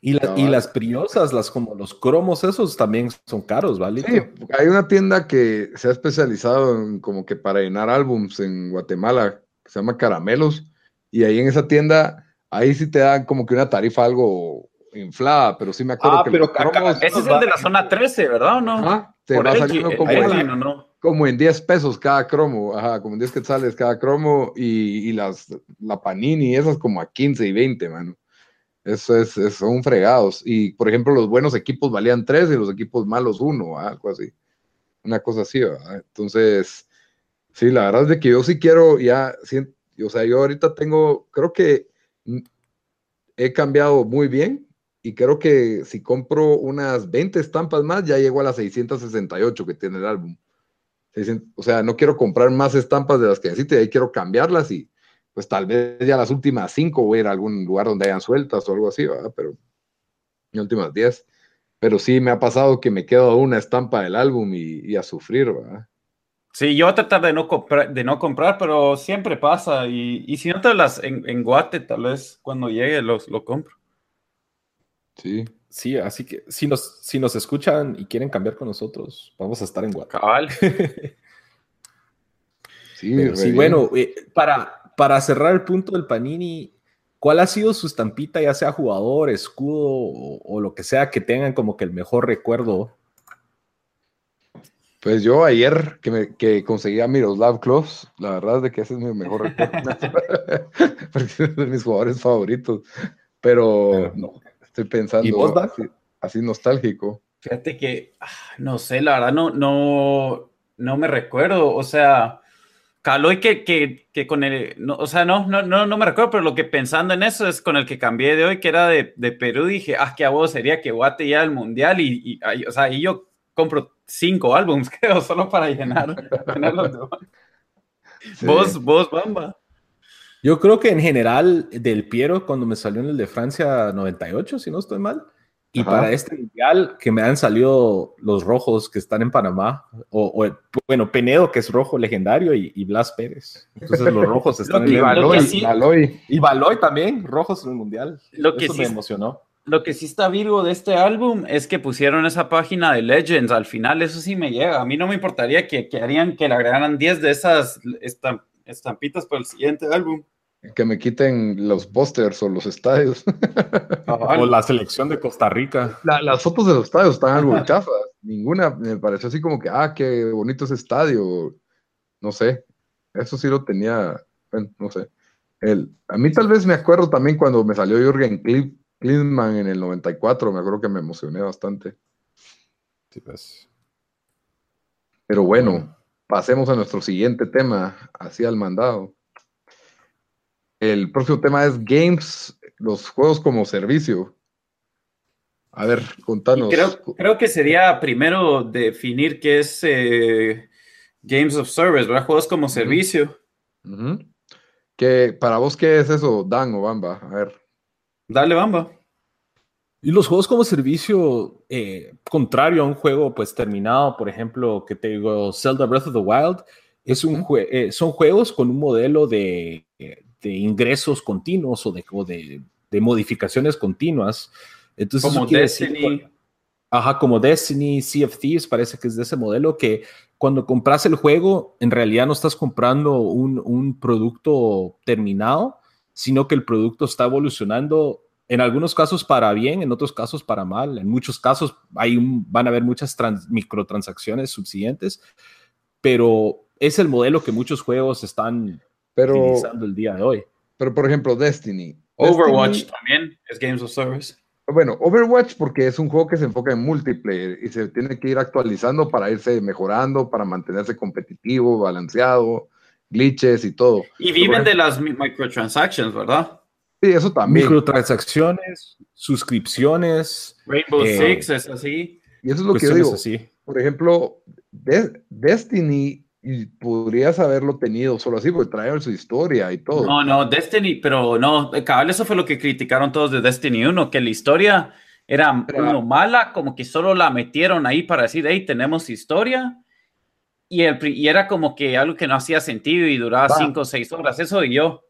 Y, y las priosas, las como los cromos esos también son caros, ¿vale? Sí, hay una tienda que se ha especializado en como que para llenar álbums en Guatemala, que se llama Caramelos, y ahí en esa tienda, ahí sí te dan como que una tarifa algo inflada, pero sí me acuerdo ah, que pero ese es el de la zona 13, ¿verdad o no? te va saliendo como, en 10 pesos cada cromo, ajá, como en 10 quetzales cada cromo y, y, las, la panini, esas como a 15 y 20, mano. Eso es, son fregados. Y por ejemplo, los buenos equipos valían 3 y los equipos malos 1, algo así. Una cosa así, ¿verdad? Entonces, sí, la verdad es de que yo sí quiero ya, o sea, yo ahorita tengo, creo que he cambiado muy bien y creo que si compro unas 20 estampas más, ya llego a las 668 que tiene el álbum. O sea, no quiero comprar más estampas de las que necesite, ahí quiero cambiarlas y pues tal vez ya las últimas 5 voy a ir a algún lugar donde hayan sueltas o algo así, ¿verdad? Pero las últimas 10. Pero sí me ha pasado que me quedo una estampa del álbum y, a sufrir, ¿verdad? Sí, yo tratar de no comprar, de no comprar pero siempre pasa. Y, si no te las en, en, Guate, tal vez cuando llegue los, lo compro. Sí. Sí, así que si nos, si nos escuchan y quieren cambiar con nosotros, vamos a estar en Guatemala. sí, sí bueno, eh, para, para cerrar el punto del Panini, ¿cuál ha sido su estampita, ya sea jugador, escudo o, lo que sea, que tengan como que el mejor recuerdo? Pues yo ayer que, me, que conseguí a Miroslav Klose, la verdad es de que ese es mi mejor recuerdo, porque es de mis jugadores favoritos, pero no Estoy pensando ¿Y vos, así, así nostálgico. Fíjate que, ah, no sé, la verdad no, no, no me recuerdo. O sea, Caloy que, que, que con el, no, o sea, no, no, no, no me recuerdo, pero lo que pensando en eso es con el que cambié de hoy, que era de, de Perú, dije, ah, qué a vos sería que Guate ya al mundial y, y o sea, ahí yo compro cinco álbums, creo, solo para llenar, llenar los demás. Sí. Vos, vos, Bamba. Yo creo que en general del Piero, cuando me salió en el de Francia 98, si no estoy mal, y Ajá. para este mundial que me han salido los rojos que están en Panamá, o, o, bueno, Penedo, que es rojo legendario, y, y Blas Pérez. Entonces los rojos están en Y el Baloy, sí- Baloy. Y Baloy también, rojos en el mundial. Lo que Eso sí me emocionó. Lo que sí está virgo de este álbum es que pusieron esa página de Legends al final, eso sí me llega. A mí no me importaría que, que harían que le agregaran 10 de esas estam- estampitas para el siguiente álbum. Que me quiten los pósters o los estadios. O la selección de Costa Rica. La- las fotos de los estadios están algo chafas. Ninguna me pareció así como que, ah, qué bonito ese estadio. No sé. Eso sí lo tenía, bueno, no sé. El, a mí tal vez me acuerdo también cuando me salió Jürgen Klinsmann Klinsmann en el 94, me acuerdo que me emocioné bastante. Sí, pues. Pero bueno, pasemos a nuestro siguiente tema, así al mandado. El próximo tema es games, los juegos como servicio. A ver, contanos. creo, creo que sería primero definir qué es eh, Games of Service, ¿verdad? Juegos como servicio. Ujú. ¿Qué- para vos, ¿qué es eso, Dan o Bamba? A ver. Dale, Bamba. Y los juegos como servicio, eh, contrario a un juego pues terminado, por ejemplo, que te digo, Zelda Breath of the Wild, es un jue- eh, son juegos con un modelo de, de ingresos continuos o de, o de, de modificaciones continuas. Entonces, Como decir- Destiny. Ajá, como Destiny, Sea of Thieves, parece que es de ese modelo que cuando compras el juego, en realidad no estás comprando un, un producto terminado, sino que el producto está evolucionando, en algunos casos para bien, en otros casos para mal. En muchos casos hay un- van a haber muchas trans- microtransacciones subsiguientes, pero es el modelo que muchos juegos están Pero, utilizando el día de hoy. pero por ejemplo, Destiny. Overwatch Destiny- también es Games of Service. Bueno, Overwatch porque es un juego que se enfoca en multiplayer y se tiene que ir actualizando para irse mejorando, para mantenerse competitivo, balanceado, glitches y todo. Y viven de las mi- microtransactions, ¿verdad? Sí, eso también. Microtransacciones, suscripciones, Rainbow Eh, Six es así. Y eso es lo que yo digo. así. Por ejemplo, De- Destiny y podrías haberlo tenido solo así, porque trae su historia y todo. No, no, Destiny, pero no, cabal, eso fue lo que criticaron todos de Destiny 1, que la historia era Pero- uno mala, como que solo la metieron ahí para decir, hey, tenemos historia. Y, el, y era como que algo que no hacía sentido y duraba Va. 5 o 6 horas, eso y yo.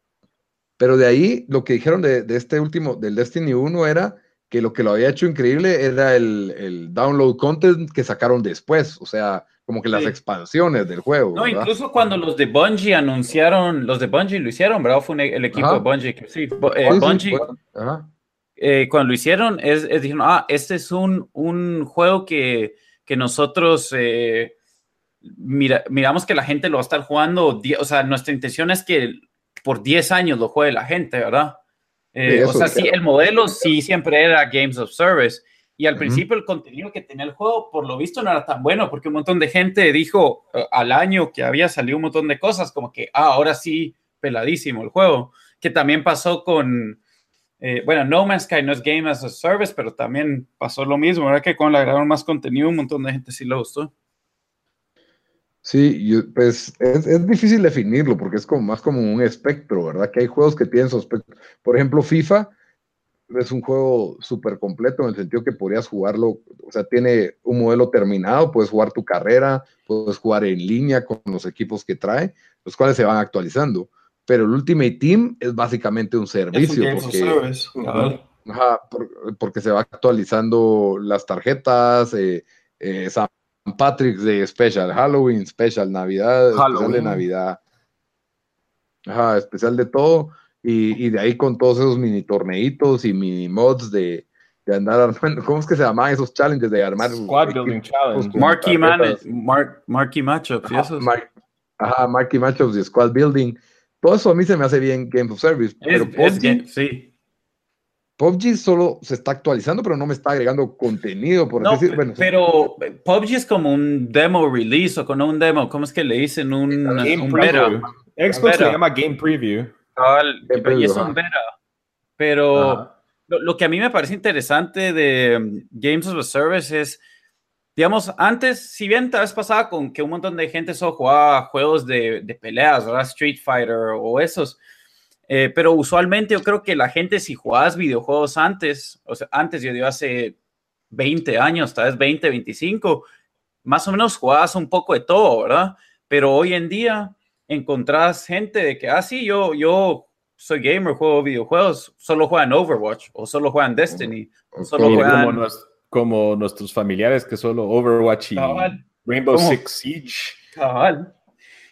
Pero de ahí, lo que dijeron de, de este último, del Destiny 1, era que lo que lo había hecho increíble era el, el download content que sacaron después, o sea, como que las Sí. expansiones del juego. No, ¿verdad? incluso cuando los de Bungie anunciaron, los de Bungie lo hicieron, ¿verdad? Fue un- el equipo Ajá. de Bungie. que- Sí, eh, Bungie, ajá. eh, cuando lo hicieron, es, es- dijeron, ah, este es un, un juego que, que nosotros eh, mira, miramos que la gente lo va a estar jugando, o sea, nuestra intención es que por 10 años lo juegue la gente, ¿verdad? Eh, Sí, o eso sea, sí, el modelo sí siempre era Games of Service. Y al principio el contenido que tenía el juego, por lo visto, no era tan bueno, porque un montón de gente dijo eh, al año que había salido un montón de cosas, como que, ah, ahora sí, peladísimo el juego. Que también pasó con, eh, bueno, No Man's Sky no es Game as a Service, pero también pasó lo mismo, ¿verdad? Que cuando le agregaron más contenido, un montón de gente sí lo gustó. Sí, yo- pues es, es difícil definirlo porque es como más como un espectro, ¿verdad? Que hay juegos que tienen su espectro. Por ejemplo, FIFA es un juego súper completo en el sentido que podrías jugarlo, o sea, tiene un modelo terminado, puedes jugar tu carrera, puedes jugar en línea con los equipos que trae, los cuales se van actualizando. Pero el Ultimate Team es básicamente un servicio porque. Ajá, por- porque se va actualizando las tarjetas, eh, eh, San Patrick's de Special, Halloween, Special, Navidad, especial de Halloween. Navidad. Ajá, especial de todo. Y, y de ahí con todos esos mini torneitos y mini mods de, de andar armando. ¿Cómo es que se llamaban esos challenges de armar? Squad equipos Building Challenge. Marquee, man, mar- marquee Matchups, y Ajá, esos. mar- ajá, Marquee Matchups y Squad Building. Todo eso a mí se me hace bien Games of Service. Es- Pero es game- sí. PUBG solo se está actualizando, pero no me está agregando contenido, por No, decir, bueno, pero PUBG es como un demo release o con un demo, ¿cómo es que le dicen? Un, Game un Preview. beta. Xbox Beta. le llama Game Preview. Game y preview, es un beta. Pero lo que a mí me parece interesante de um, Games as a Service es, digamos, antes, si bien tal vez pasaba con que un montón de gente solo jugaba juegos de, de peleas, ¿verdad? Street Fighter o esos, eh, pero usualmente yo creo que la gente si jugabas videojuegos antes, o sea, antes yo digo hace 20 años, tal vez 20, 25, más o menos jugabas un poco de todo, ¿verdad? Pero hoy en día encontrás gente de que, ah, sí, yo, yo soy gamer, juego videojuegos, solo juegan Overwatch o solo juegan Destiny. o solo como- juegan- Como, nues- como nuestros familiares que solo Overwatch y Cabal. Rainbow ¿Cómo? Six Siege. Cabal.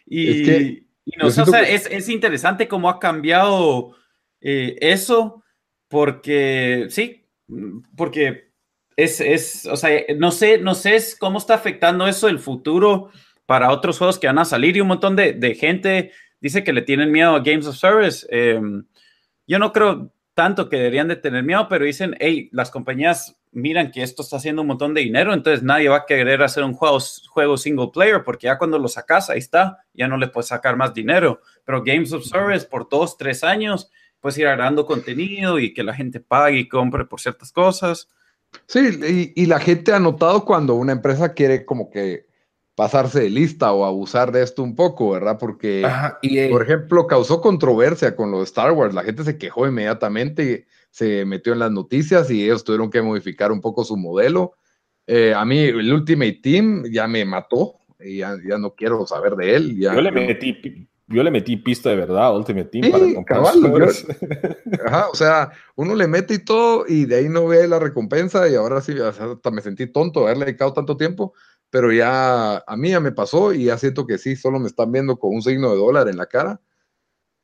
Y, Es que y no yo sé, o siento sea, que- es, es interesante cómo ha cambiado eh, eso, porque sí, porque es, es, o sea, no sé, no sé cómo está afectando eso el futuro para otros juegos que van a salir y un montón de, de gente dice que le tienen miedo a Games of Service. Eh, yo no creo tanto que deberían de tener miedo, pero dicen, hey, las compañías miran que esto está haciendo un montón de dinero, entonces nadie va a querer hacer un juego, juego single player, porque ya cuando lo sacas, ahí está, ya no le puedes sacar más dinero. Pero Games of Service por dos, tres años, puedes ir agregando contenido y que la gente pague y compre por ciertas cosas. Sí, y, y la gente ha notado cuando una empresa quiere como que pasarse de lista o abusar de esto un poco, ¿verdad? Porque, Ajá, y, eh, por ejemplo, causó controversia con lo de Star Wars. La gente se quejó inmediatamente, se metió en las noticias y ellos tuvieron que modificar un poco su modelo. Eh, a mí el Ultimate Team ya me mató y ya, ya no quiero saber de él. Ya, yo, le metí, yo le metí pista de verdad a Ultimate Team Sí, para comprar cabal, juegos. Ajá, o sea, uno le mete y todo y de ahí no ve la recompensa y ahora sí, hasta me sentí tonto haberle dedicado tanto tiempo, pero ya a mí ya me pasó y ya siento que sí, solo me están viendo con un signo de dólar en la cara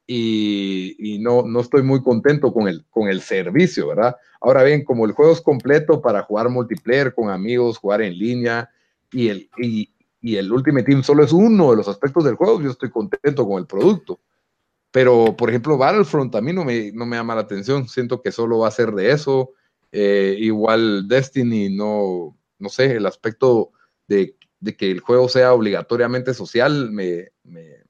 y, y no, no estoy muy contento con el, con el servicio, ¿verdad? Ahora bien, como el juego es completo para jugar multiplayer con amigos, jugar en línea y el, y, y el Ultimate Team solo es uno de los aspectos del juego, yo estoy contento con el producto. Pero, por ejemplo, Battlefront a mí no me, no me llama la atención. Siento que solo va a ser de eso. Eh, igual Destiny, no, no sé, el aspecto de, de que el juego sea obligatoriamente social me, me-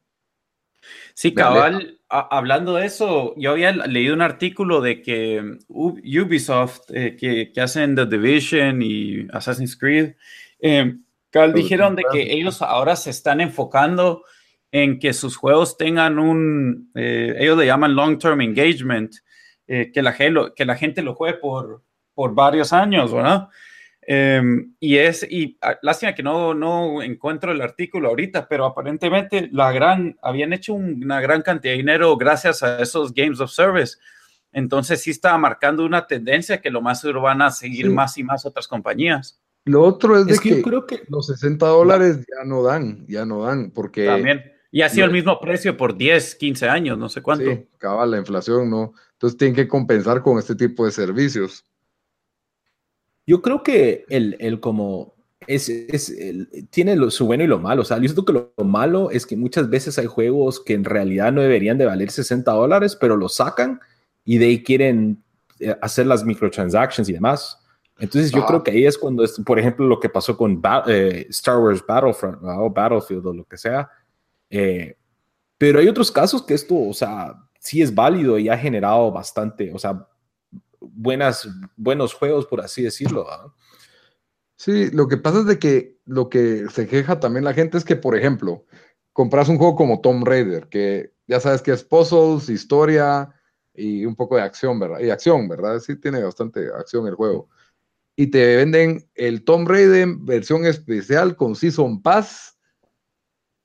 Sí, cabal, a- hablando de eso, yo había leído un artículo de que U- Ubisoft, eh, que, que hacen The Division y Assassin's Creed, eh, dijeron de que ellos ahora se están enfocando en que sus juegos tengan un, eh, ellos le llaman long-term engagement, eh, que, la, que la gente lo juegue por, por varios años, ¿verdad? Eh, y es, y ah, lástima que no, no encuentro el artículo ahorita, pero aparentemente la gran, habían hecho un- una gran cantidad de dinero gracias a esos Games of Service. Entonces sí estaba marcando una tendencia que lo más seguro van a seguir Sí. más y más otras compañías. Lo otro es, de Es que que, yo creo que los 60 dólares ya no dan, ya no dan, porque También. Y ha sido no- el mismo precio por 10, 15 años, no sé cuánto. sí, cabal, la inflación, ¿no? Entonces tienen que compensar con este tipo de servicios. Yo creo que el, el como es, es el- tiene lo- su bueno y lo malo. O sea, yo siento que lo, lo malo es que muchas veces hay juegos que en realidad no deberían de valer 60 dólares, pero los sacan y de ahí quieren eh, hacer las microtransactions y demás. Entonces yo Ah. creo que ahí es cuando, es, por ejemplo, lo que pasó con Ba- eh, Star Wars Battlefront o Battlefield o lo que sea. Eh, pero hay otros casos que esto, o sea, sí es válido y ha generado bastante, o sea, buenas, buenos juegos, por así decirlo. Sí, lo que pasa es de que lo que se queja también la gente es que, por ejemplo, compras un juego como Tomb Raider, que ya sabes que es puzzles, historia y un poco de acción, ¿verdad? Y acción, ¿verdad? Sí tiene bastante acción el juego. Y te venden el Tomb Raider versión especial con Season Pass.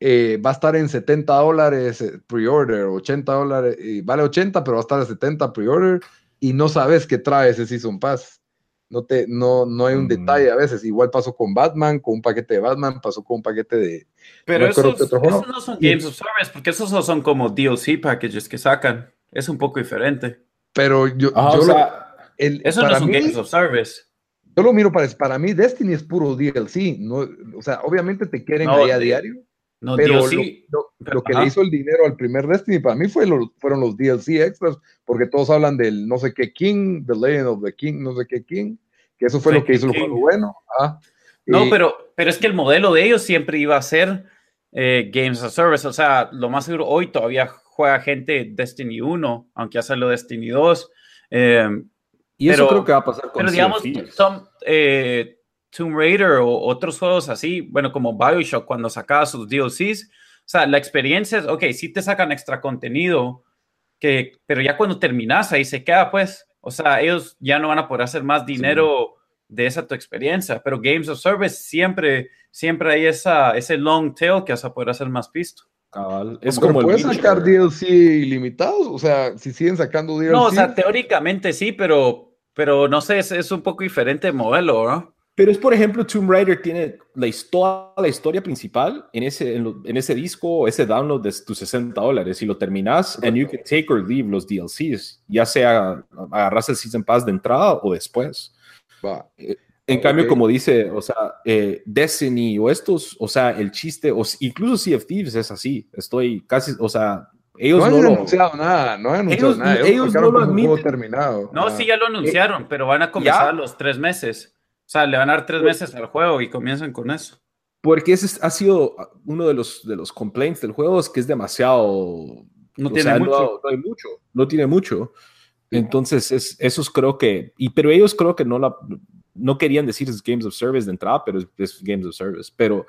eh, va a estar en 70 dólares eh, pre-order, 80 dólares, y vale 80, pero va a estar a 70 pre-order y no sabes qué trae ese Season Pass. No, te, no, no hay un Mm. detalle a veces. Igual pasó con Batman, con un paquete de Batman, pasó con un paquete de... Pero No esos, qué otro juego. esos no son Games of Service, porque esos no son como DLC packages que sacan. Es un poco diferente. Pero yo, Ajá, yo, o lo, sea, el- Eso no son mí, Games of Service. yo lo miro para, para mí, Destiny es puro DLC. No, o sea, obviamente te quieren No, ahí a diario. No, pero lo, que le hizo el dinero al primer Destiny para mí fue fueron los DLC extras, porque todos hablan del no sé qué King, The Legend of the King, no sé qué King, que eso fue lo que hizo el juego bueno. Ah, no, pero, pero es que el modelo de ellos siempre iba a ser eh, Games as Service, o sea, lo más seguro hoy todavía juega gente Destiny 1, aunque ya salió Destiny 2. Eh, y eso creo que va a pasar con Pero digamos, eh, Tomb Raider o otros juegos así, bueno, como Bioshock cuando sacaba sus DLCs, o sea, la experiencia es, ok, sí te sacan extra contenido, que, pero ya cuando terminas ahí se queda, pues, o sea, ellos ya no van a poder hacer más dinero de esa tu experiencia, pero Games of Service siempre, siempre hay esa, ese long tail que vas a poder hacer más visto. Es como puedes sacar DLC ilimitados, o sea, si siguen sacando DLC. No, o sea, teóricamente sí, pero, pero no sé, es, es un poco diferente el modelo, ¿no? Pero es, por ejemplo, Tomb Raider tiene la, historia, la historia principal en ese, en, ese disco, ese download de tus 60 dólares y lo terminas and you can take or leave los DLCs, ya sea agarras el Season Pass de entrada o después. Eh, en cambio, como dice, o sea, eh, Destiny o estos, o sea, el chiste, o incluso Sea of Thieves es así. Estoy casi, o sea, ellos no, han anunciado nada, no han anunciado nada. Ellos, no lo admiten. Terminado. No, sí, ya lo anunciaron, pero van a comenzar los tres meses. O sea, le van a dar tres meses al juego y comienzan con eso. Porque ese ha sido uno de los, de los complaints del juego, es que es demasiado... No tiene mucho. No, hay mucho. No tiene mucho. Entonces, es, esos creo que... Y, pero ellos creo que no la... No querían decir es Games of Service de entrada, pero es, Games of Service. Pero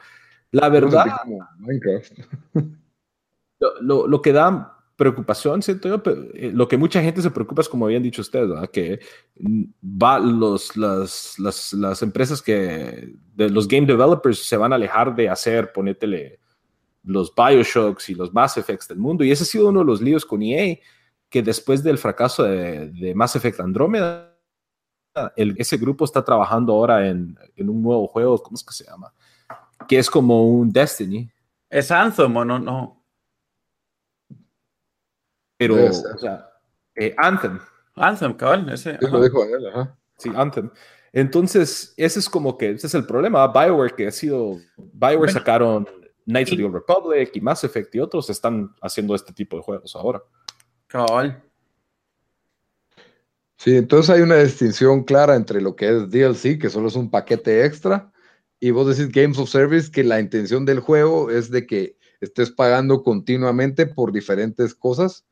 la verdad... Lo, lo, que da preocupación, siento yo, eh, lo que mucha gente se preocupa es como habían dicho ustedes, que va los, las, las, las, empresas que, de los game developers se van a alejar de hacer, ponétele los Bioshocks y los Mass Effects del mundo. Y ese ha sido uno de los líos con EA, que después del fracaso de, de Mass Effect Andromeda, el, ese grupo está trabajando ahora en, en, un nuevo juego, ¿cómo es que se llama? Que es como un Destiny. ¿Es Anthem o no? No. Pero, o sea, eh, Anthem. Anthem, cabal, ese. lo dijo él, ajá. Sí, Anthem. Entonces, ese es como que, ese es el problema. Bioware, que ha sido, Bioware sacaron Knights of the Old Republic y Mass Effect y otros están haciendo este tipo de juegos ahora. Cabal. Sí, entonces hay una distinción clara entre lo que es DLC, que solo es un paquete extra, y vos decís Games of Service, que la intención del juego es de que estés pagando continuamente por diferentes cosas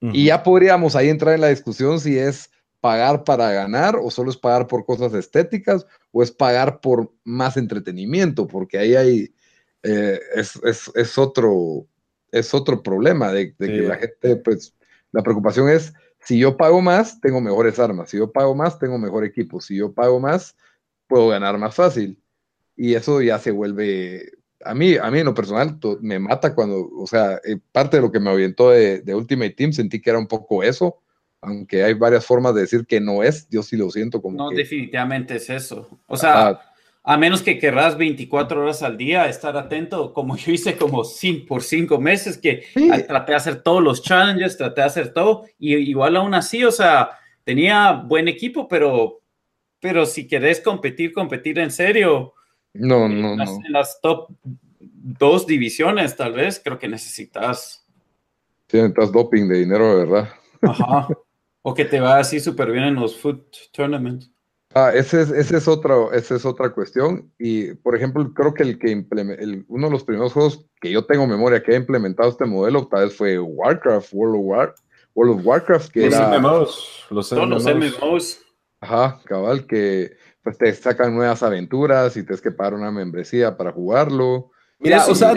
y ya podríamos ahí entrar en la discusión si es pagar para ganar o solo es pagar por cosas estéticas o es pagar por más entretenimiento, porque ahí hay, eh, es, otro, es otro problema de, que la gente, pues, la preocupación es, si yo pago más, tengo mejores armas, si yo pago más, tengo mejor equipo, si yo pago más, puedo ganar más fácil. Y eso ya se vuelve a mí, a mí en lo personal me mata cuando, o sea, eh, parte de lo que me orientó de, Ultimate Team sentí que era un poco eso, aunque hay varias formas de decir que no es, yo sí lo siento como No, definitivamente es eso. O sea, a menos que querrás 24 horas al día estar atento, como yo hice como cinco, por cinco meses, que traté de hacer todos los challenges, traté de hacer todo, y igual aún así, o sea, tenía buen equipo, pero, pero si querés competir, competir en serio, no, no, no. En las top dos divisiones, tal vez, creo que necesitas. Sí, necesitas doping de dinero, de verdad. Ajá. O que te va así súper bien en los foot tournaments. Ah, ese es, ese es, otro, esa es otra cuestión. Y, por ejemplo, creo que el que el, uno de los primeros juegos que yo tengo memoria que ha implementado este modelo, tal vez fue Warcraft, World of, War, World of Warcraft, que los era... MMOs, los Todos los MMOs. Ajá, cabal, que pues te sacan nuevas aventuras y tienes que pagar una membresía para jugarlo. Mira, o sea,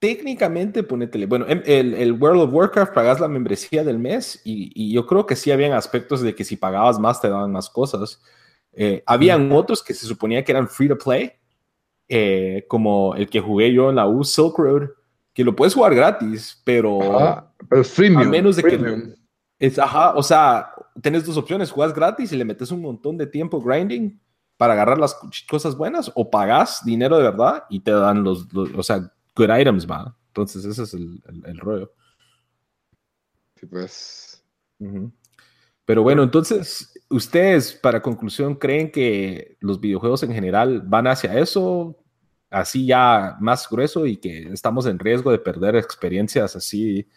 técnicamente, ponétele, bueno, em, el, el, World of Warcraft pagas la membresía del mes y, yo creo que sí habían aspectos de que si pagabas más te daban más cosas. Eh, habían otros que se suponía que eran free to play, eh, como el que jugué yo en la U Silk Road, que lo puedes jugar gratis, pero, pero freemium, a menos de que es, ajá, o sea, tenés dos opciones, juegas gratis y le metes un montón de tiempo grinding para agarrar las cosas buenas o pagas dinero de verdad y te dan los, o sea, good items, va. Entonces ese es el, el, rollo. Sí, pues. Pero bueno, entonces, ¿ustedes, para conclusión, creen que los videojuegos en general van hacia eso? así ya más grueso y que estamos en riesgo de perder experiencias así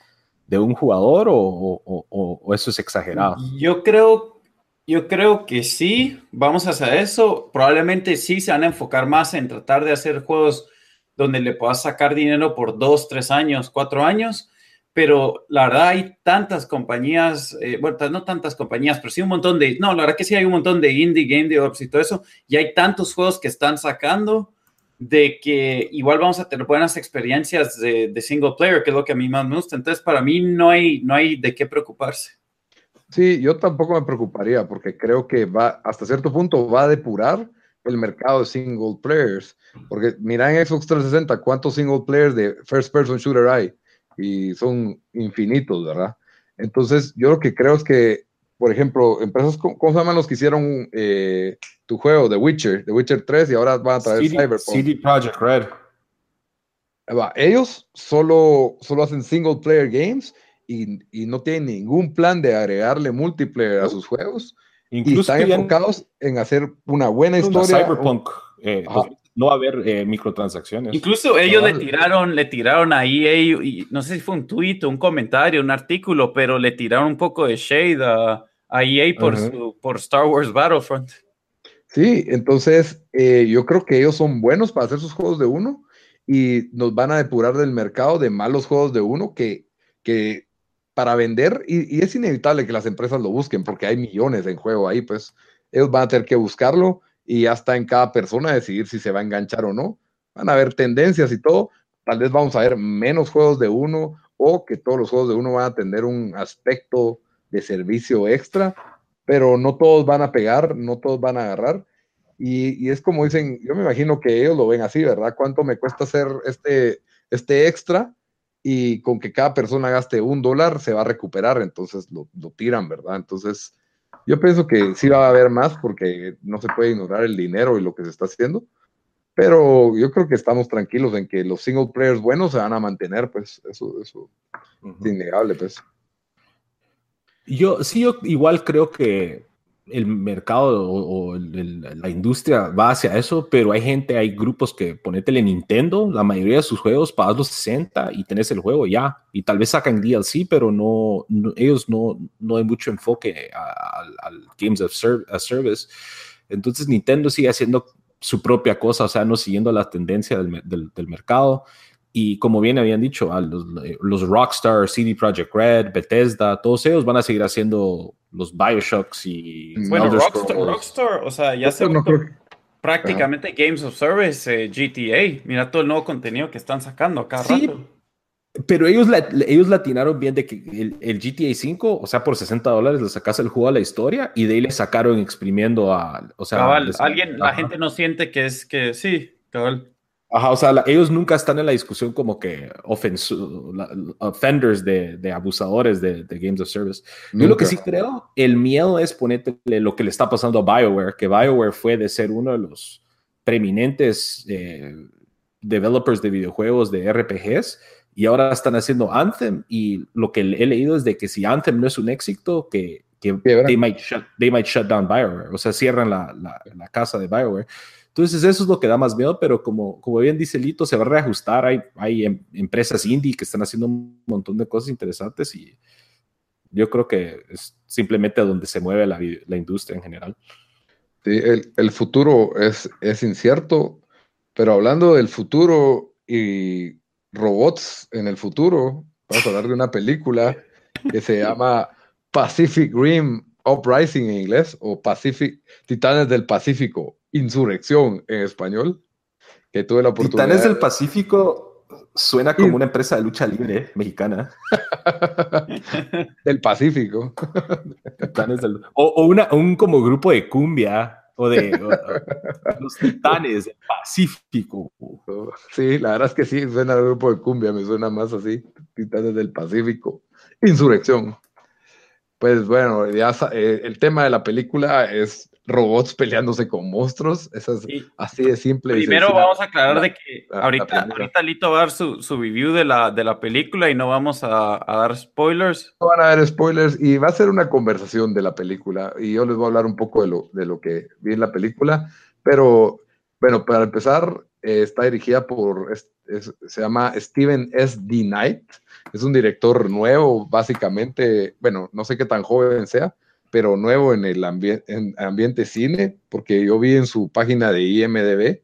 de un jugador o, eso es exagerado? Yo creo, yo creo que sí, vamos a hacer eso. Probablemente sí se van a enfocar más en tratar de hacer juegos donde le puedas sacar dinero por dos, tres años, cuatro años pero la verdad hay tantas compañías, eh, bueno, no tantas compañías, pero sí un montón de, no, la verdad que sí hay un montón de indie game developers y todo eso, y hay tantos juegos que están sacando de que igual vamos a tener buenas experiencias de, single player, que es lo que a mí más me gusta. Entonces, para mí no hay, no hay de qué preocuparse. Sí, yo tampoco me preocuparía porque creo que va, hasta cierto punto, va a depurar el mercado de single players. Porque mira en Xbox 360 cuántos single players de first person shooter hay y son infinitos, ¿verdad? Entonces, yo lo que creo es que, por ejemplo, empresas, ¿cómo, se llaman los que hicieron eh, tu juego, The Witcher, The Witcher 3, y ahora van a traer Cyberpunk? CD Projekt Red. Ellos solo, solo hacen single player games y, y, no tienen ningún plan de agregarle multiplayer a sus juegos. Incluso y están enfocados en hacer una buena historia. Cyberpunk. Eh, no va a haber eh, microtransacciones. Incluso ellos le tiraron, le tiraron a EA, y no sé si fue un tweet, un comentario, un artículo, pero le tiraron un poco de shade a, EA por, por Star Wars Battlefront. Sí, entonces eh, yo creo que ellos son buenos para hacer sus juegos de uno y nos van a depurar del mercado de malos juegos de uno que, que para vender, y, y es inevitable que las empresas lo busquen porque hay millones en juego ahí, pues ellos van a tener que buscarlo y ya está en cada persona decidir si se va a enganchar o no. Van a haber tendencias y todo. Tal vez vamos a ver menos juegos de uno o que todos los juegos de uno van a tener un aspecto de servicio extra, pero no todos van a pegar, no todos van a agarrar. Y, es como dicen, yo me imagino que ellos lo ven así, ¿verdad? ¿Cuánto me cuesta hacer este, este extra? Y con que cada persona gaste un dólar se va a recuperar, entonces lo, lo tiran, ¿verdad? Entonces, yo pienso que sí va a haber más porque no se puede ignorar el dinero y lo que se está haciendo. Pero yo creo que estamos tranquilos en que los single players buenos se van a mantener, pues eso, eso es innegable, pues. Yo sí, yo igual creo que el mercado o, la industria va hacia eso, pero hay gente, hay grupos que ponetele Nintendo, la mayoría de sus juegos pagas los 60 y tenés el juego ya, y tal vez sacan DLC, pero no, ellos no, no hay mucho enfoque al Games of Service. Entonces Nintendo sigue haciendo su propia cosa, o sea, no siguiendo la tendencia del, del mercado. Y como bien habían dicho, los, los, Rockstar, CD Projekt Red, Bethesda, todos ellos van a seguir haciendo los Bioshocks y... Bueno, Rockstar, o sea, ya se... prácticamente Games of Service, eh, GTA. Mira todo el nuevo contenido que están sacando acá sí, rato. Pero ellos, la, ellos latinaron bien de que el, GTA 5, o sea, por 60 dólares le sacas el juego a la historia y de ahí le sacaron exprimiendo a... O sea, alguien, la gente no siente que es que sí, cabal. Ajá, o sea, ellos nunca están en la discusión como que offenders de, abusadores de, Games of Service. Yo lo que sí creo, el miedo es ponerte lo que le está pasando a BioWare, que BioWare fue de ser uno de los preeminentes eh, developers de videojuegos de RPGs y ahora están haciendo Anthem y lo que he leído es de que si Anthem no es un éxito, que, que they, might shut, down BioWare, o sea, cierran la, la, la casa de BioWare. Entonces eso es lo que da más miedo, pero como, como bien dice Lito, se va a reajustar. Hay, hay em, empresas indie que están haciendo un montón de cosas interesantes y yo creo que es simplemente donde se mueve la, la industria en general. Sí, el, el, futuro es, es incierto, pero hablando del futuro y robots en el futuro, vamos a hablar de una película que se llama Pacific Rim Uprising en inglés o Pacific Titanes del Pacífico Insurrección en español, que tuve la oportunidad. Titanes del Pacífico suena como una empresa de lucha libre mexicana. del Pacífico. o, una, un como grupo de cumbia o de los titanes del Pacífico. Sí, la verdad es que sí, suena al grupo de cumbia, me suena más así, titanes del Pacífico. Insurrección. Pues bueno, ya eh, el tema de la película es robots peleándose con monstruos. Eso es así de simple. Primero vamos a aclarar de que ahorita, ahorita, Lito va a dar su, su, review de la, de la película y no vamos a, a, dar spoilers. No van a dar spoilers y va a ser una conversación de la película y yo les voy a hablar un poco de lo, de lo que vi en la película. Pero bueno, para empezar, eh, está dirigida por, se llama Steven S. D. Knight, es un director nuevo, básicamente, bueno, no sé qué tan joven sea, pero nuevo en el ambiente cine, porque yo vi en su página de IMDB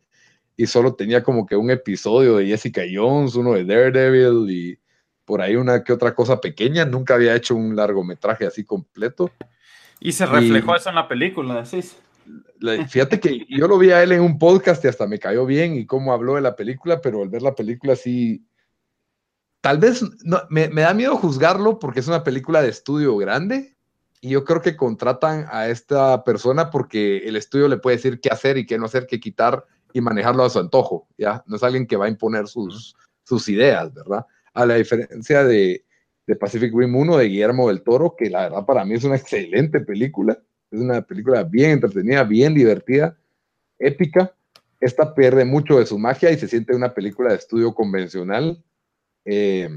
y solo tenía como que un episodio de Jessica Jones, uno de Daredevil y por ahí una que otra cosa pequeña, nunca había hecho un largometraje así completo. Y se reflejó eso en la película, decís. Fíjate que yo lo vi a él en un podcast y hasta me cayó bien y cómo habló de la película, pero al ver la película sí, tal vez me, me, da miedo juzgarlo porque es una película de estudio grande y yo creo que contratan a esta persona porque el estudio le puede decir qué hacer y qué no hacer, qué quitar y manejarlo a su antojo, ¿ya? No es alguien que va a imponer sus, sus ideas, ¿verdad? A la diferencia de, de Pacific Rim 1 de Guillermo del Toro, que la verdad para mí es una excelente película es una película bien entretenida, bien divertida, épica. Esta pierde mucho de su magia y se siente una película de estudio convencional. Eh,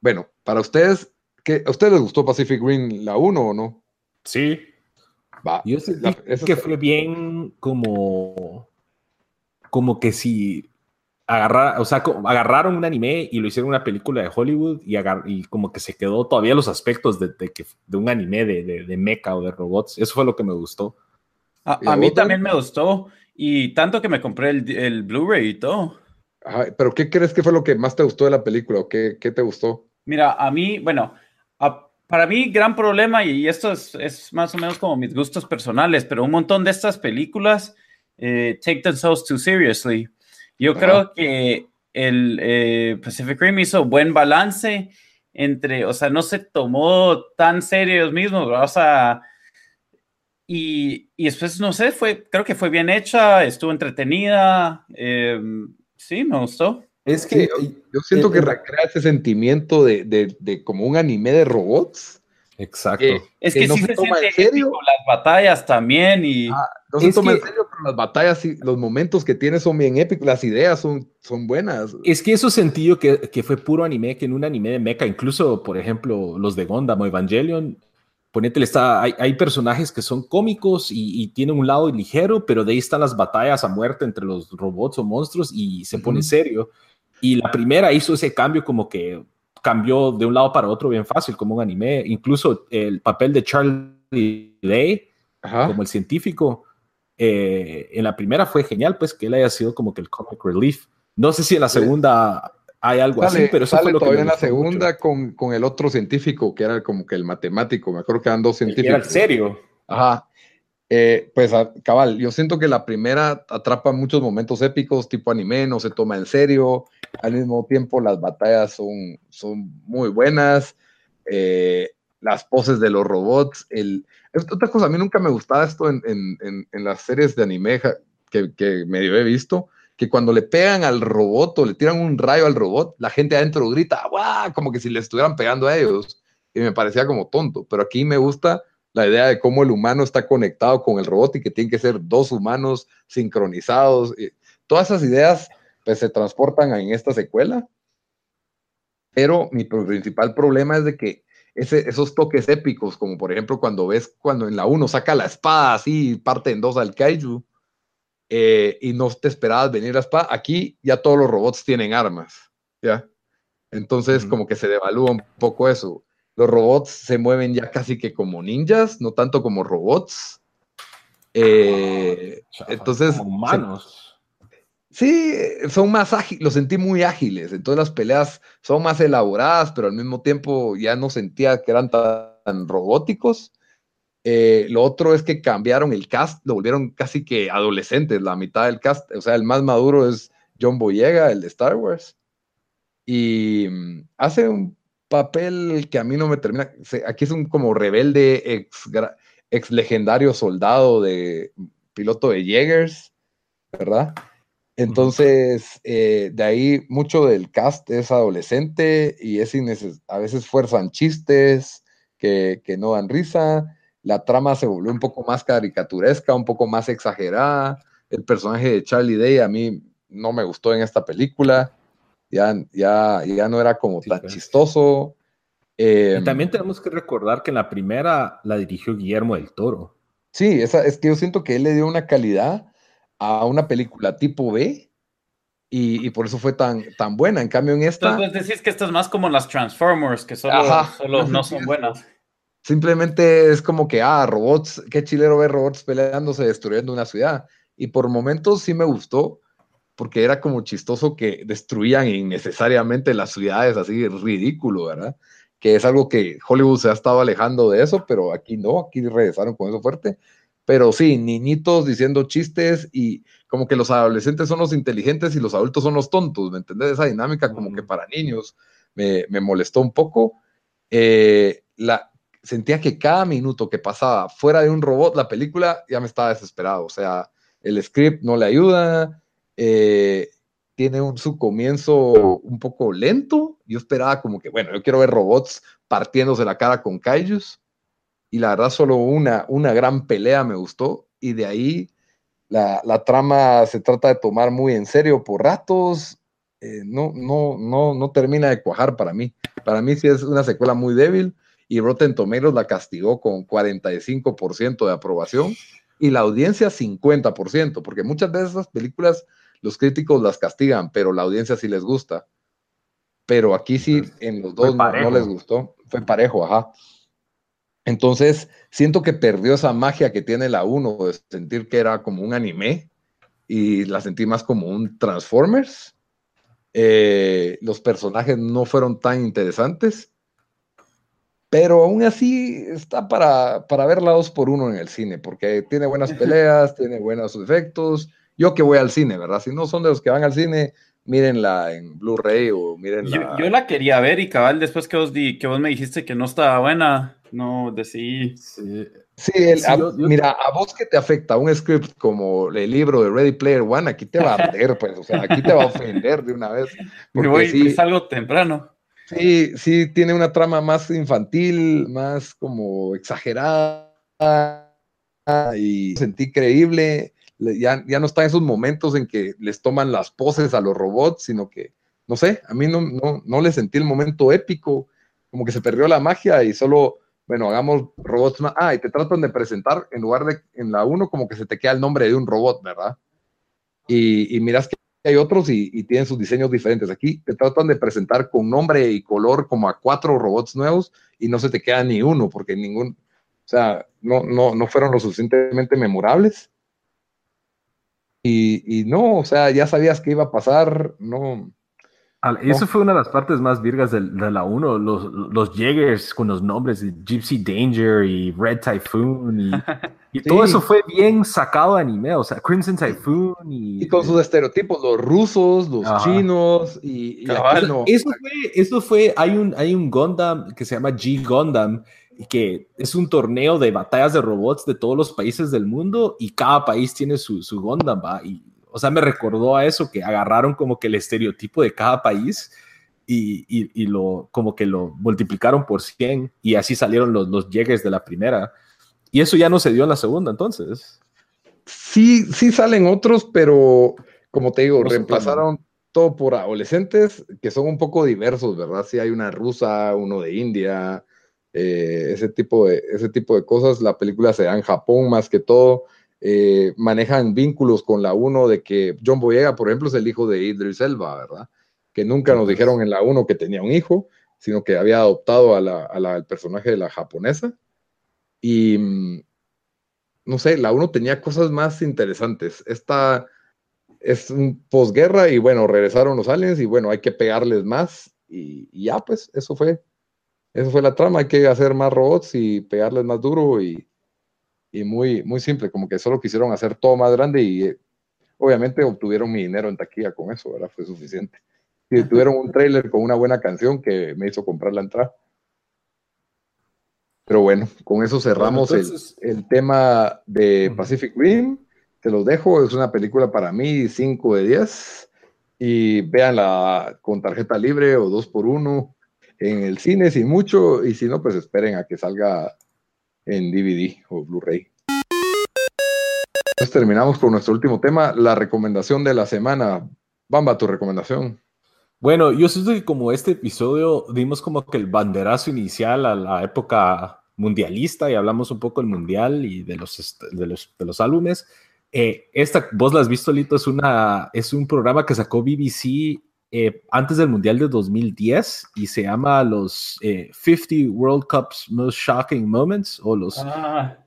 bueno, para ustedes, ¿qué, ¿a ustedes les gustó Pacific Rim la 1 o no? Sí. Va. Yo sentí que fue bien como, como que si agarrar, o sea, agarraron un anime y lo hicieron una película de Hollywood y, y como que se quedó todavía los aspectos de, de, de un anime de, de, mecha o de robots. Eso fue lo que me gustó. A, mí también me gustó y tanto que me compré el, el Blu-ray y todo. pero ¿qué crees que fue lo que más te gustó de la película o qué, qué te gustó? Mira, a mí, bueno, para mí gran problema y esto es, es, más o menos como mis gustos personales, pero un montón de estas películas eh, take themselves too seriously. Yo creo que el eh, Pacific Rim hizo buen balance entre, o sea, no se tomó tan serio ellos mismos, o sea, y, y, después, no sé, fue, creo que fue bien hecha, estuvo entretenida, em, sí, me gustó. Es que yo, siento que recrea ese sentimiento de, de, de, como un anime de robots. Exacto. es que, sí se, toma en serio. las batallas también y... Ah, no se toma en serio, pero las batallas y los momentos que tiene son bien épicos, las ideas son, son buenas. Es que eso sentido que, que fue puro anime, que en un anime de mecha, incluso, por ejemplo, los de Gundam o Evangelion, ponete, está, hay, hay, personajes que son cómicos y, y, tienen un lado ligero, pero de ahí están las batallas a muerte entre los robots o monstruos y se pone serio. Y la primera hizo ese cambio como que cambió de un lado para otro bien fácil, como un anime. Incluso el papel de Charlie Day, como el científico, eh, en la primera fue genial, pues que él haya sido como que el comic relief. No sé si en la segunda hay algo así, pero eso fue lo todavía en la segunda con, con, el otro científico, que era como que el matemático. Me acuerdo que eran dos científicos. Era el serio. Ajá. Eh, pues cabal, yo siento que la primera atrapa muchos momentos épicos, tipo anime, no se toma en serio, al mismo tiempo las batallas son, son muy buenas, eh, las poses de los robots, el... Otra cosa, a mí nunca me gustaba esto en, en, en, las series de anime que, que medio he visto, que cuando le pegan al robot o le tiran un rayo al robot, la gente adentro grita, ¡guau! Como que si le estuvieran pegando a ellos. Y me parecía como tonto, pero aquí me gusta la idea de cómo el humano está conectado con el robot y que tienen que ser dos humanos sincronizados. Todas esas ideas pues, se transportan en esta secuela. Pero mi principal problema es de que ese, esos toques épicos, como por ejemplo cuando ves cuando en la 1 saca la espada así, parte en dos al kaiju, eh, y no te esperabas venir la espada, aquí ya todos los robots tienen armas, ¿ya? Entonces como que se devalúa un poco eso los robots se mueven ya casi que como ninjas, no tanto como robots. Eh, entonces. humanos. sí, son más ágiles, los sentí muy ágiles. Entonces las peleas son más elaboradas, pero al mismo tiempo ya no sentía que eran tan, robóticos. Eh, lo otro es que cambiaron el cast, lo volvieron casi que adolescentes, la mitad del cast. O sea, el más maduro es John Boyega, el de Star Wars. Y mm, hace un papel que a mí no me termina. Aquí es un como rebelde, ex, ex legendario soldado de piloto de Jägers, ¿verdad? Entonces, eh, de ahí mucho del cast es adolescente y es a veces fuerzan chistes que, que, no dan risa. La trama se volvió un poco más caricaturesca, un poco más exagerada. El personaje de Charlie Day a mí no me gustó en esta película ya, ya, ya no era como tan chistoso. y también em, tenemos que recordar que en la primera la dirigió Guillermo del Toro. Sí, esa, es que yo siento que él le dio una calidad a una película tipo B y, por eso fue tan, tan buena. En cambio, en esta. Entonces decís que esto es más como las Transformers, que solo, solo no son buenas. Simplemente es como que, ah, robots, qué chilero ver robots peleándose, destruyendo una ciudad. Y por momentos sí me gustó, porque era como chistoso que destruían innecesariamente las ciudades, así ridículo, ¿verdad? Que es algo que Hollywood se ha estado alejando de eso, pero aquí no, aquí regresaron con eso fuerte. Pero sí, niñitos diciendo chistes y como que los adolescentes son los inteligentes y los adultos son los tontos, ¿me entendés? Esa dinámica como que para niños me, me molestó un poco. Eh, la, sentía que cada minuto que pasaba fuera de un robot, la película ya me estaba desesperado. O sea, el script no le ayuda, eh, tiene un, su comienzo un poco lento. Yo esperaba como que, bueno, yo quiero ver robots partiéndose la cara con kaijus. Y la verdad, solo una, una gran pelea me gustó. Y de ahí la, la trama se trata de tomar muy en serio por ratos. Eh, no, no, no, no termina de cuajar para mí. Para mí sí es una secuela muy débil y Rotten Tomatoes la castigó con 45% de aprobación y la audiencia 50%, porque muchas de esas películas los críticos las castigan, pero la audiencia sí les gusta. Pero aquí sí, en los dos no, les gustó, fue parejo, ajá. Entonces, siento que perdió esa magia que tiene la 1 de sentir que era como un anime y la sentí más como un Transformers. Eh, los personajes no fueron tan interesantes pero aún así está para, para verla dos por uno en el cine, porque tiene buenas peleas, tiene buenos efectos. Yo que voy al cine, ¿verdad? Si no son de los que van al cine, mírenla en Blu-ray o mírenla. Yo, la quería ver y cabal, después que vos, di, que vos me dijiste que no estaba buena, no decidí. Sí, mira, a vos que te afecta un script como el libro de Ready Player One, aquí te va a arder, pues, o sea, aquí te va a ofender de una vez. Me voy, sí, es algo temprano. Sí, sí, tiene una trama más infantil, más como exagerada y sentí creíble. Ya, ya no está en esos momentos en que les toman las poses a los robots, sino que, no sé, a mí no, no, no le sentí el momento épico, como que se perdió la magia y solo, bueno, hagamos robots más. Ah, y te tratan de presentar en lugar de en la 1 como que se te queda el nombre de un robot, ¿verdad? Y, y miras que hay otros y, tienen sus diseños diferentes. Aquí te tratan de presentar con nombre y color como a cuatro robots nuevos y no se te queda ni uno porque ningún, o sea, no, no, no fueron lo suficientemente memorables. Y, y no, o sea, ya sabías que iba a pasar, no, eso fue una de las partes más virgas de, la 1, los, los Jaegers con los nombres de Gypsy Danger y Red Typhoon y, todo eso fue bien sacado de anime, o sea, Crimson Typhoon y... con sus estereotipos, los rusos, los chinos y... Eso fue, eso fue, hay un, hay un Gundam que se llama G Gundam que es un torneo de batallas de robots de todos los países del mundo y cada país tiene su, su Gundam, ¿va? Y o sea, me recordó a eso, que agarraron como que el estereotipo de cada país y, y, lo, como que lo multiplicaron por 100 y así salieron los, los llegues de la primera. Y eso ya no se dio en la segunda, entonces. Sí, sí salen otros, pero como te digo, reemplazaron todo por adolescentes que son un poco diversos, ¿verdad? Sí hay una rusa, uno de India, eh, ese, tipo de, ese tipo de cosas. La película se da en Japón más que todo. Eh, manejan vínculos con la 1 de que John Boyega, por ejemplo, es el hijo de Idris Elba, ¿verdad? Que nunca nos dijeron en la 1 que tenía un hijo, sino que había adoptado al personaje de la japonesa. Y mm, no sé, la 1 tenía cosas más interesantes. Esta es un posguerra y bueno, regresaron los aliens y bueno, hay que pegarles más y, y, ya pues, eso fue, eso fue la trama, hay que hacer más robots y pegarles más duro y, y muy, muy simple, como que solo quisieron hacer todo más grande y eh, obviamente obtuvieron mi dinero en taquilla con eso, ¿verdad? Fue suficiente. Y tuvieron un trailer con una buena canción que me hizo comprar la entrada. Pero bueno, con eso cerramos el, tema de Pacific Rim. Te los dejo, es una película para mí 5 de 10. Y véanla con tarjeta libre o 2 por 1 en el cine sin mucho. Y si no, pues esperen a que salga en DVD o Blu-ray. Entonces terminamos con nuestro último tema, la recomendación de la semana. Bamba, tu recomendación. Bueno, yo siento que como este episodio dimos como que el banderazo inicial a la época mundialista y hablamos un poco del mundial y de los, de los, de los álbumes, Eh, esta, vos la has visto, Lito, es, una, es un programa que sacó BBC eh, antes del Mundial de 2010 y se llama los 50 World Cups Most Shocking Moments o los, ah.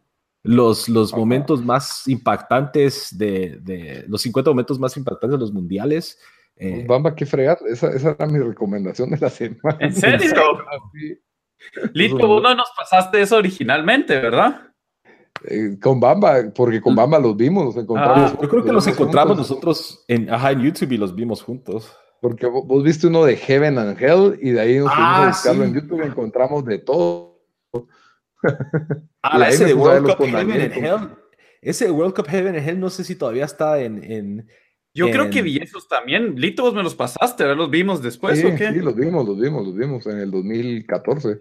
los, los momentos más impactantes de, de, los 50 momentos más impactantes de los mundiales. Eh, Bamba, qué fregar, esa, esa, era mi recomendación de la semana. ¿En serio? Lito, vos no nos pasaste eso originalmente, ¿verdad? Eh, con Bamba, porque con. Bamba los vimos, encontramos. Ah, yo creo que los encontramos nosotros en, ajá, en YouTube y los vimos juntos. Porque vos, viste uno de Heaven and Hell y de ahí nos fuimos a ah, buscarlo en YouTube y encontramos de todo. Ah, ese de World Cup Heaven and Hell. Ese World Cup Heaven and Hell no sé si todavía está en. en yo creo que vi esos también. Lito, vos me los pasaste, ¿verdad? ¿Los vimos después sí, o qué? Sí, los vimos, los vimos, los vimos en el 2014.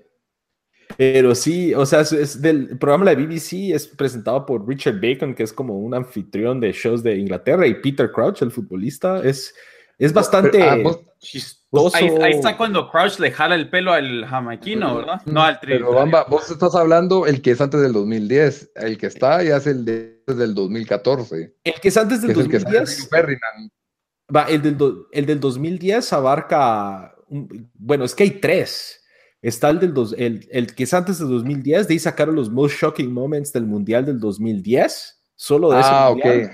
Pero sí, o sea, es, del programa de BBC, es presentado por Richard Bacon, que es como un anfitrión de shows de Inglaterra, y Peter Crouch, el futbolista, es es bastante ah, chistoso. Ahí, está cuando Crouch le jala el pelo al jamaiquino, ¿verdad? No al tri. Pero Bamba, vos estás hablando el que es antes del 2010. El que está ya es el de, del 2014. El que es antes del 2010. va, el, del el del 2010 abarca. bueno, es que hay tres. Está el del dos, el, el, que es antes del 2010, de ahí sacaron los most shocking moments del Mundial del 2010. Solo de ese ah, mundial.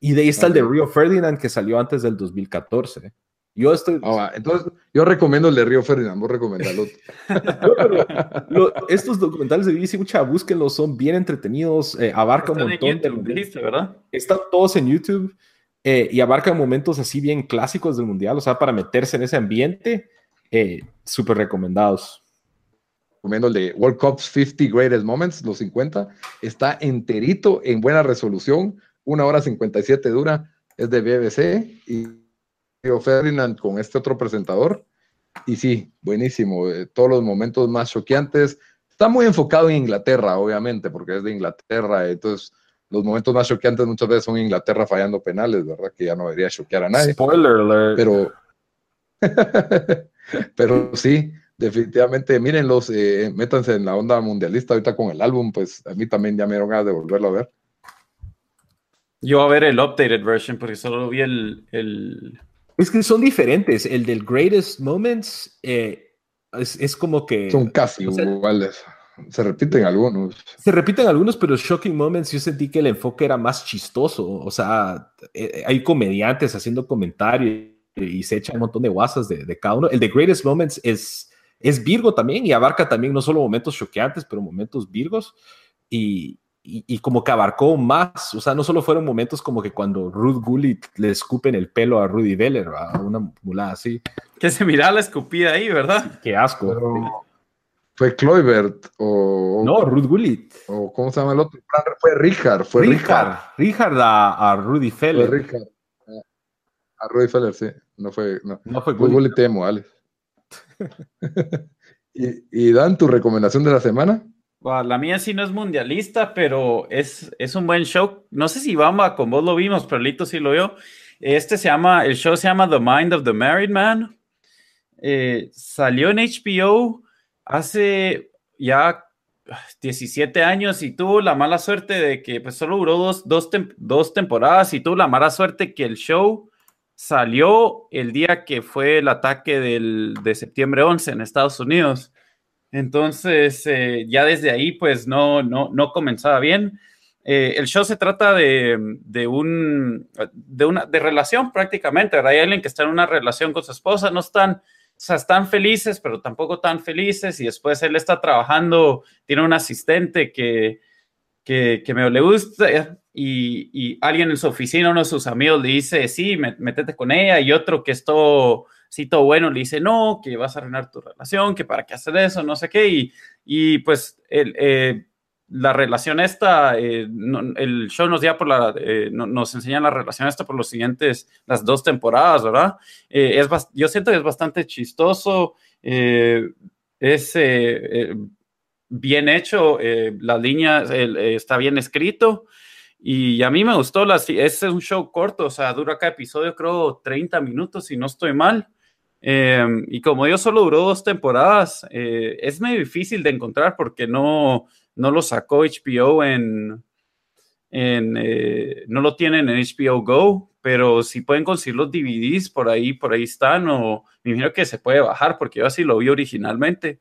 Y de ahí está el de Rio Ferdinand que salió antes del 2014. Yo estoy. Ah, entonces, yo recomiendo el de Río Ferdinand, vos recomendalo. estos documentales de BBC, mucha, búsquenlos, son bien entretenidos, eh, abarcan un montón de. ¿verdad? Están todos en YouTube eh, y abarcan momentos así bien clásicos del mundial, o sea, para meterse en ese ambiente, eh, súper recomendados. Recomiendo el de World Cup's 50 Greatest Moments, los 50, está enterito, en buena resolución una hora 57 dura, es de BBC y Ferdinand con este otro presentador. Y sí, buenísimo, eh, todos los momentos más choqueantes. Está muy enfocado en Inglaterra, obviamente, porque es de Inglaterra, entonces los momentos más choqueantes muchas veces son Inglaterra fallando penales, ¿verdad? Que ya no debería choquear a nadie. Spoiler alert. Pero, pero sí, definitivamente, mírenlos, eh, métanse en la onda mundialista ahorita con el álbum, pues a mí también ya me dieron ganas de volverlo a ver. Yo a ver el updated version porque solo vi el, el... Es que son diferentes. El del Greatest Moments eh, es, como que... Son casi iguales. Se repiten algunos. Se repiten algunos, pero Shocking Moments yo sentí que el enfoque era más chistoso. O sea, eh, hay comediantes haciendo comentarios y se echan un montón de guasas de, de cada uno. El de Greatest Moments es, es Virgo también y abarca también no solo momentos choqueantes, pero momentos Virgos. Y, y, como que abarcó más, o sea, no solo fueron momentos como que cuando Ruth Gullit le escupen el pelo a Rudy Veller, a una mulada así. Que se miraba la escupida ahí, ¿verdad? Qué asco. fue Kloibert o... No, Ruth Gullit. O ¿cómo se llama el otro? Fue Richard, fue Richard. Richard, a, Rudy Feller. Fue Richard. A Rudy Feller, sí. No fue, no. no fue Gullit. Gullit temo, Alex. y, y Dan, tu recomendación de la semana la mía sí no es mundialista, pero es, es un buen show. No sé si Bamba con vos lo vimos, pero Lito sí lo vio. Este se llama, el show se llama The Mind of the Married Man. Eh, salió en HBO hace ya 17 años y tuvo la mala suerte de que pues solo duró dos, dos temporadas y tuvo la mala suerte que el show salió el día que fue el ataque del, de septiembre 11 en Estados Unidos. Entonces, eh, ya desde ahí, pues no, no, no comenzaba bien. Eh, el show se trata de, de, un, de, una, de relación prácticamente, Hay alguien que está en una relación con su esposa, no están, o sea, están felices, pero tampoco tan felices, y después él está trabajando, tiene un asistente que, que, que me le gusta, y, y, alguien en su oficina, uno de sus amigos le dice, sí, métete con ella, y otro que es si todo bueno, le dice, no, que vas a arruinar tu relación, que para qué hacer eso, no sé qué, y, y pues el, eh, la relación esta, eh, el show nos por la, eh, nos enseña la relación esta por los siguientes, las dos temporadas, ¿verdad? es yo siento que es bastante chistoso, es bien hecho, la línea está bien escrito. Y a mí me gustó, las, es un show corto, o sea, dura cada episodio creo 30 minutos, si no estoy mal. Em, y como yo solo duró dos temporadas, eh, es medio difícil de encontrar porque no, no lo sacó HBO en, en, eh, no lo tienen en HBO Go, pero si pueden conseguir los DVDs, por ahí, por ahí están, o me imagino que se puede bajar, porque yo así lo vi originalmente.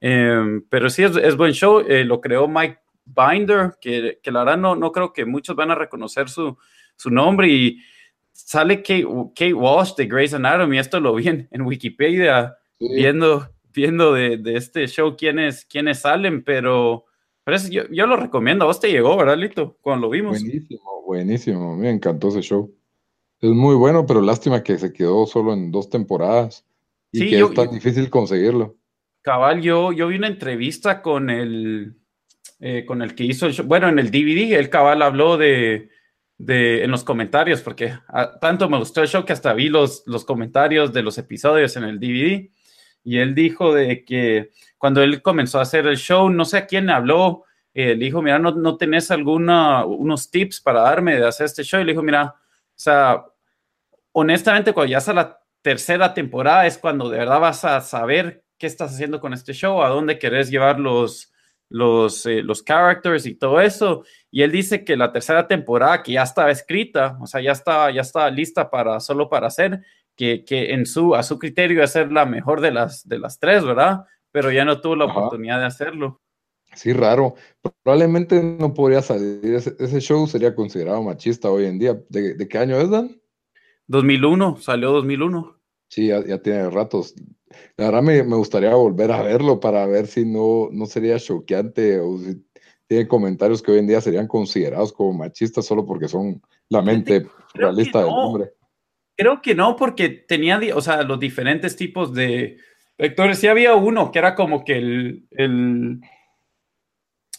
Em, pero sí, es, buen show, eh, lo creó Mike Binder, que, que, la verdad no, no creo que muchos van a reconocer su, su nombre, y sale Kate, Kate, Walsh de Grey's Anatomy, esto lo vi en, Wikipedia, viendo, viendo de, de, este show quiénes, quiénes salen, pero yo, yo, lo recomiendo. A vos te llegó, ¿verdad, Lito? Cuando lo vimos. Buenísimo, buenísimo. Me encantó ese show. Es muy bueno, pero lástima que se quedó solo en dos temporadas y que es tan difícil conseguirlo. Cabal, yo, yo vi una entrevista con el, eh, con el que hizo el show. Bueno, en el DVD, el cabal habló de, de en los comentarios, porque tanto me gustó el show que hasta vi los, los comentarios de los episodios en el DVD. Y él dijo de que cuando él comenzó a hacer el show, no sé a quién habló, eh, le dijo, mira, ¿no, no tenés alguna, unos tips para darme de hacer este show? Y le dijo, mira, o sea, honestamente, cuando ya está la tercera temporada es cuando de verdad vas a saber qué estás haciendo con este show, a dónde querés llevar los, los, eh, los characters y todo eso. Y él dice que la tercera temporada, que ya estaba escrita, o sea, ya estaba, ya estaba lista para solo para hacer, que, que en su, a su criterio ser la mejor de las, de las tres, ¿verdad? pero ya no tuvo la oportunidad de hacerlo. Sí, raro. Probablemente no podría salir. Ese, show sería considerado machista hoy en día. ¿De, qué año es, Dan? 2001, salió 2001. Sí, ya, tiene ratos. La verdad me, gustaría volver a verlo para ver si no, no sería choqueante o si tiene comentarios que hoy en día serían considerados como machistas solo porque son la mente realista del hombre. Creo que no, porque tenía, o sea, los diferentes tipos de, Vectores, sí había uno que era como que el, el,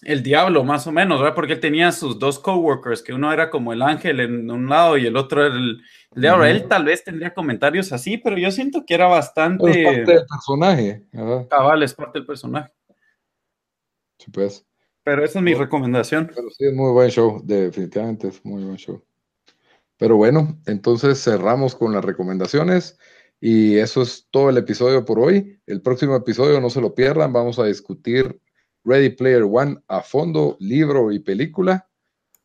el diablo, más o menos, ¿verdad? Porque él tenía sus dos coworkers, que uno era como el ángel en un lado y el otro era el, diablo. Él tal vez tendría comentarios así, pero yo siento que era bastante. Es parte del personaje. Cabal, es parte del personaje. Sí, pues. Pero esa es mi recomendación. Pero sí, es muy buen show, definitivamente es muy buen show. Pero bueno, entonces cerramos con las recomendaciones. Y eso es todo el episodio por hoy. El próximo episodio no se lo pierdan. Vamos a discutir Ready Player One a fondo, libro y película.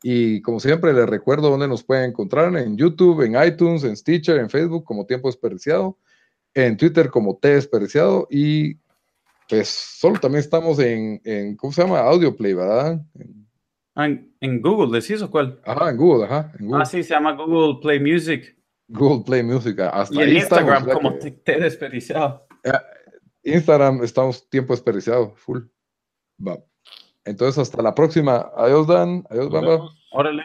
Y como siempre, les recuerdo dónde nos pueden encontrar en YouTube, en iTunes, en Stitcher, en Facebook como Tiempo Desperdiciado, en Twitter como T Desperdiciado y pues solo también estamos en, en ¿cómo se llama? Audioplay, ¿verdad? En, ah, en, Google, ¿decís o cuál? Ajá, en Google, ajá. En Google. Ah, sí, se llama Google Play Music. Google Play Music. Hasta y en Instagram, como te, desperdiciado. Eh, Instagram estamos tiempo desperdiciado, full. Va. Entonces, hasta la próxima. Adiós, Dan. Adiós, Bamba. Órale.